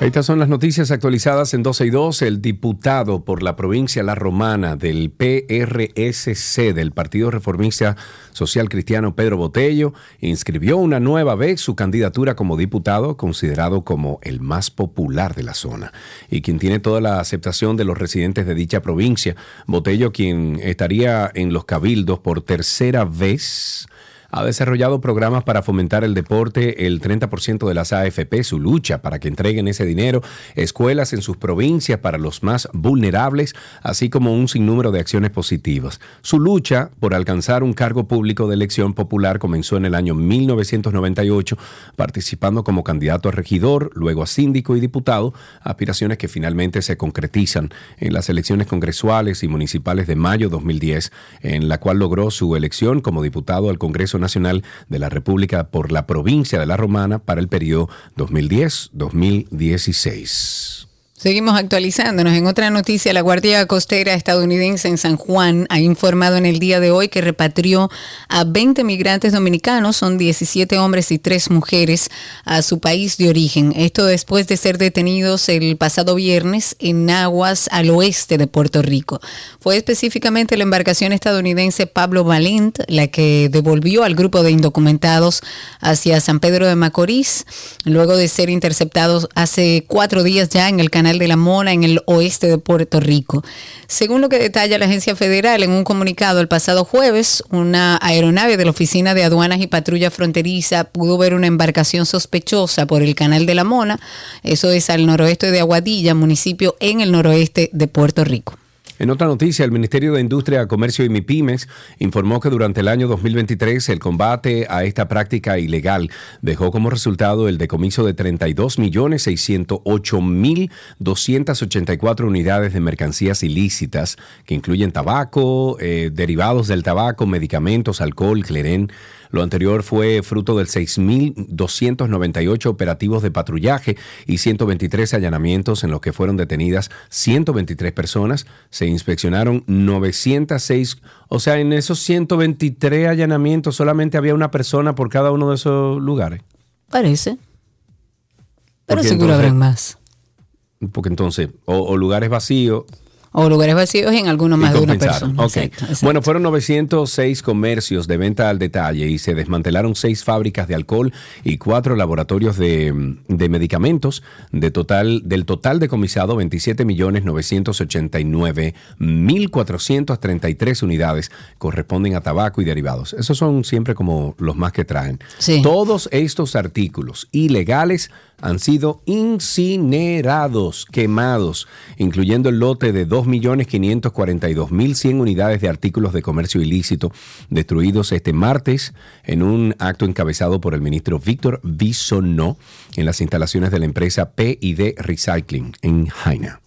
Estas son las noticias actualizadas en 12 y 2. El diputado por la provincia La Romana del PRSC del Partido Reformista Social Cristiano Pedro Botello inscribió una nueva vez su candidatura como diputado, considerado como el más popular de la zona y quien tiene toda la aceptación de los residentes de dicha provincia. Botello, quien estaría en los cabildos por tercera vez ha desarrollado programas para fomentar el deporte, el 30% de las AFP, su lucha para que entreguen ese dinero, escuelas en sus provincias para los más vulnerables, así como un sinnúmero de acciones positivas. Su lucha por alcanzar un cargo público de elección popular comenzó en el año 1998, participando como candidato a regidor, luego a síndico y diputado, aspiraciones que finalmente se concretizan en las elecciones congresuales y municipales de mayo 2010, en la cual logró su elección como diputado al Congreso Nacional de la República por la provincia de La Romana para el periodo 2010-2016. Seguimos actualizándonos. En otra noticia, la Guardia Costera estadounidense en San Juan ha informado en el día de hoy que repatrió a 20 migrantes dominicanos, son 17 hombres y 3 mujeres, a su país de origen. Esto después de ser detenidos el pasado viernes en aguas al oeste de Puerto Rico. Fue específicamente la embarcación estadounidense Pablo Valent la que devolvió al grupo de indocumentados hacia San Pedro de Macorís, luego de ser interceptados hace cuatro días ya en el canal de la Mona en el oeste de Puerto Rico. Según lo que detalla la agencia federal en un comunicado el pasado jueves, una aeronave de la Oficina de Aduanas y Patrulla Fronteriza pudo ver una embarcación sospechosa por el canal de la Mona, eso es al noroeste de Aguadilla, municipio en el noroeste de Puerto Rico. En otra noticia, el Ministerio de Industria, Comercio y MIPIMES informó que durante el año 2023 el combate a esta práctica ilegal dejó como resultado el decomiso de 32.608.284 unidades de mercancías ilícitas que incluyen tabaco, eh, derivados del tabaco, medicamentos, alcohol, clerén. Lo anterior fue fruto del 6.298 operativos de patrullaje y 123 allanamientos en los que fueron detenidas 123 personas. Se inspeccionaron 906, o sea, en esos 123 allanamientos solamente había una persona por cada uno de esos lugares. Parece. Pero Porque seguro entonces- habrán más. Porque entonces, o, o lugares vacíos, O lugares vacíos en algunos más de una persona. Ok. Exacto, exacto. Bueno, fueron 906 comercios de venta al detalle y se desmantelaron seis fábricas de alcohol y cuatro laboratorios de, de medicamentos. De total, del total decomisado, 27 millones 989 mil 433 unidades corresponden a tabaco y derivados. Esos son siempre como los más que traen. Sí. Todos estos artículos ilegales han sido incinerados, quemados, incluyendo el lote de 2.542.100 unidades de artículos de comercio ilícito destruidos este martes en un acto encabezado por el ministro Víctor Bisonó en las instalaciones de la empresa PID Recycling en Jaina.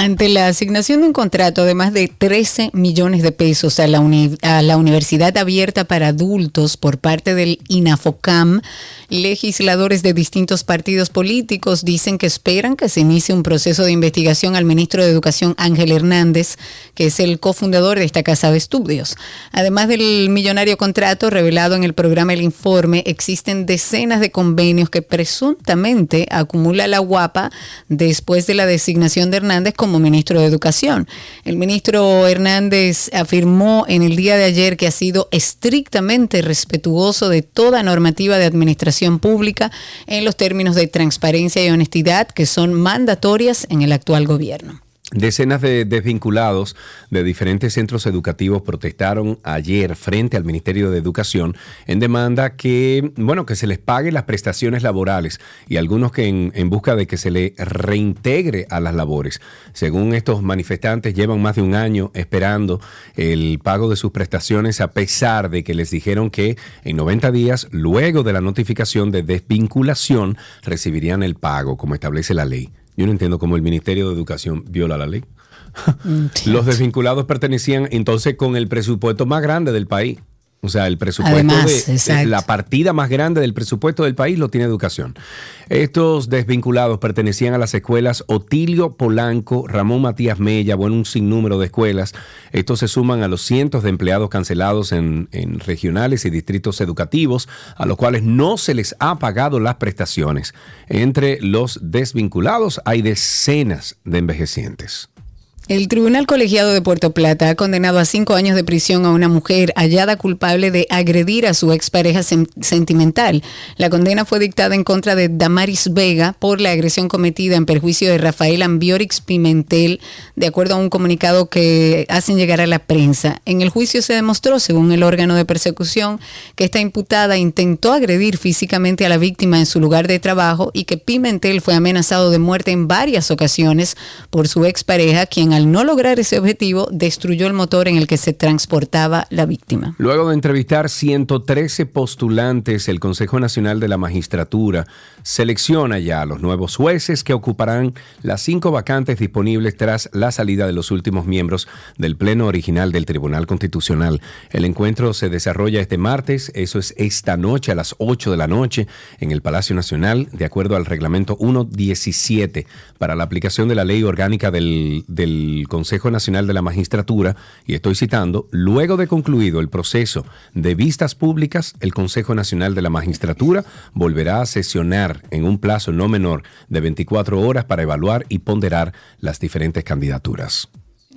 Ante la asignación de un contrato de más de 13 millones de pesos a la, a la Universidad Abierta para Adultos por parte del INAFOCAM, legisladores de distintos partidos políticos dicen que esperan que se inicie un proceso de investigación al ministro de Educación Ángel Hernández, que es el cofundador de esta casa de estudios. Además del millonario contrato revelado en el programa El Informe, existen decenas de convenios que presuntamente acumula la UAPA después de la designación de Hernández como como ministro de Educación. El ministro Hernández afirmó en el día de ayer que ha sido estrictamente respetuoso de toda normativa de administración pública en los términos de transparencia y honestidad que son mandatorias en el actual gobierno. Decenas de desvinculados de diferentes centros educativos protestaron ayer frente al Ministerio de Educación en demanda que, bueno, que se les pague las prestaciones laborales y algunos que en, en busca de que se le reintegre a las labores. Según estos manifestantes, llevan más de un año esperando el pago de sus prestaciones a pesar de que les dijeron que en 90 días, luego de la notificación de desvinculación, recibirían el pago como establece la ley. Yo no entiendo cómo el Ministerio de Educación viola la ley. Los desvinculados pertenecían entonces con el presupuesto más grande del país. O sea, el presupuesto Además, de, de exacto. la partida más grande del presupuesto del país lo tiene educación. Estos desvinculados pertenecían a las escuelas Otilio Polanco, Ramón Matías Mella, bueno, un sinnúmero de escuelas. Estos se suman a los cientos de empleados cancelados en, en regionales y distritos educativos, a los cuales no se les ha pagado las prestaciones. Entre los desvinculados hay decenas de envejecientes. El Tribunal Colegiado de Puerto Plata ha condenado a cinco años de prisión a una mujer hallada culpable de agredir a su expareja sentimental. La condena fue dictada en contra de Damaris Vega por la agresión cometida en perjuicio de Rafael Ambiorix Pimentel, de acuerdo a un comunicado que hacen llegar a la prensa. En el juicio se demostró, según el órgano de persecución, que esta imputada intentó agredir físicamente a la víctima en su lugar de trabajo y que Pimentel fue amenazado de muerte en varias ocasiones por su expareja, quien al no lograr ese objetivo destruyó el motor en el que se transportaba la víctima. Luego de entrevistar 113 postulantes, el Consejo Nacional de la Magistratura selecciona ya a los nuevos jueces que ocuparán las cinco vacantes disponibles tras la salida de los últimos miembros del Pleno original del Tribunal Constitucional. El encuentro se desarrolla este martes, eso es esta noche a las 8 de la noche en el Palacio Nacional, de acuerdo al reglamento 117 para la aplicación de la ley orgánica del, del Consejo Nacional de la Magistratura, y estoy citando, luego de concluido el proceso de vistas públicas, el Consejo Nacional de la Magistratura volverá a sesionar en un plazo no menor de 24 horas para evaluar y ponderar las diferentes candidaturas.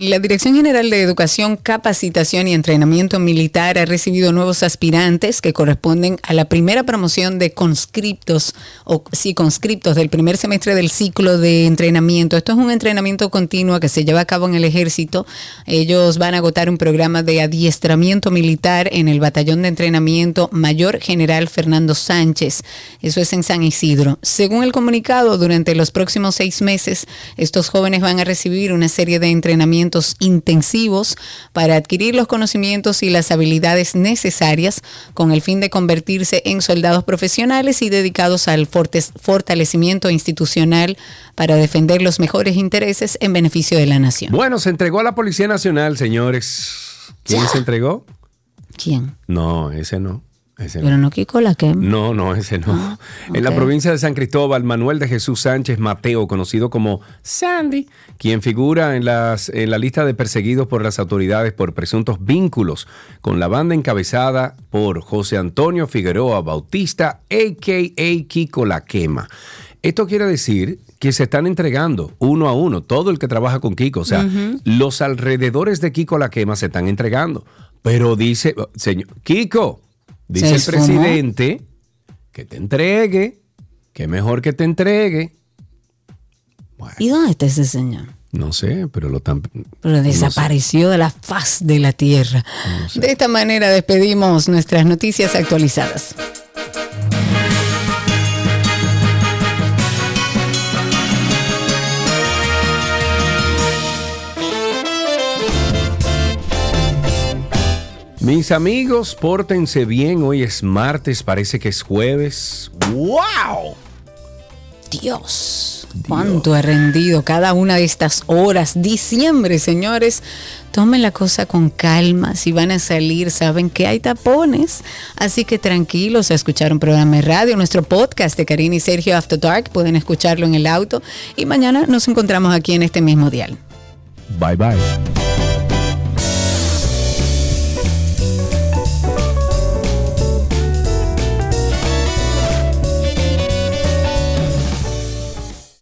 La Dirección General de Educación, Capacitación y Entrenamiento Militar ha recibido nuevos aspirantes que corresponden a la primera promoción de conscriptos o sí, conscriptos del primer semestre del ciclo de entrenamiento. Esto es un entrenamiento continuo que se lleva a cabo en el ejército. Ellos van a agotar un programa de adiestramiento militar en el Batallón de Entrenamiento Mayor General Fernando Sánchez. Eso es en San Isidro. Según el comunicado, durante los próximos seis meses, estos jóvenes van a recibir una serie de entrenamientos intensivos para adquirir los conocimientos y las habilidades necesarias con el fin de convertirse en soldados profesionales y dedicados al fortalecimiento institucional para defender los mejores intereses en beneficio de la nación. Bueno, se entregó a la Policía Nacional, señores. ¿Quién se entregó? ¿Quién? No, ese no. Ese. Pero no Kiko la que. No, no, ese no. En la provincia de San Cristóbal, Manuel de Jesús Sánchez Mateo, conocido como Sandy, quien figura en, las, en la lista de perseguidos por las autoridades por presuntos vínculos con la banda encabezada por José Antonio Figueroa Bautista, a.k.a. Kiko La Quema. Esto quiere decir que se están entregando uno a uno, todo el que trabaja con Kiko. O sea, los alrededores de Kiko La Quema se están entregando. Pero dice, señor, Kiko, dice el presidente que te entregue, que mejor que te entregue. ¿Y dónde está ese señor? No sé, pero lo tan... Pero no sé. desapareció de la faz de la tierra. De esta manera despedimos nuestras noticias actualizadas. Mis amigos, pórtense bien. Hoy es martes, parece que es jueves. ¡Wow! Dios, cuánto he rendido cada una de estas horas. Diciembre, señores, tomen la cosa con calma. Si van a salir, saben que hay tapones. Así que tranquilos a escuchar un programa de radio, nuestro podcast de Karina y Sergio After Dark. Pueden escucharlo en el auto. Y mañana nos encontramos aquí en este mismo dial. Bye bye.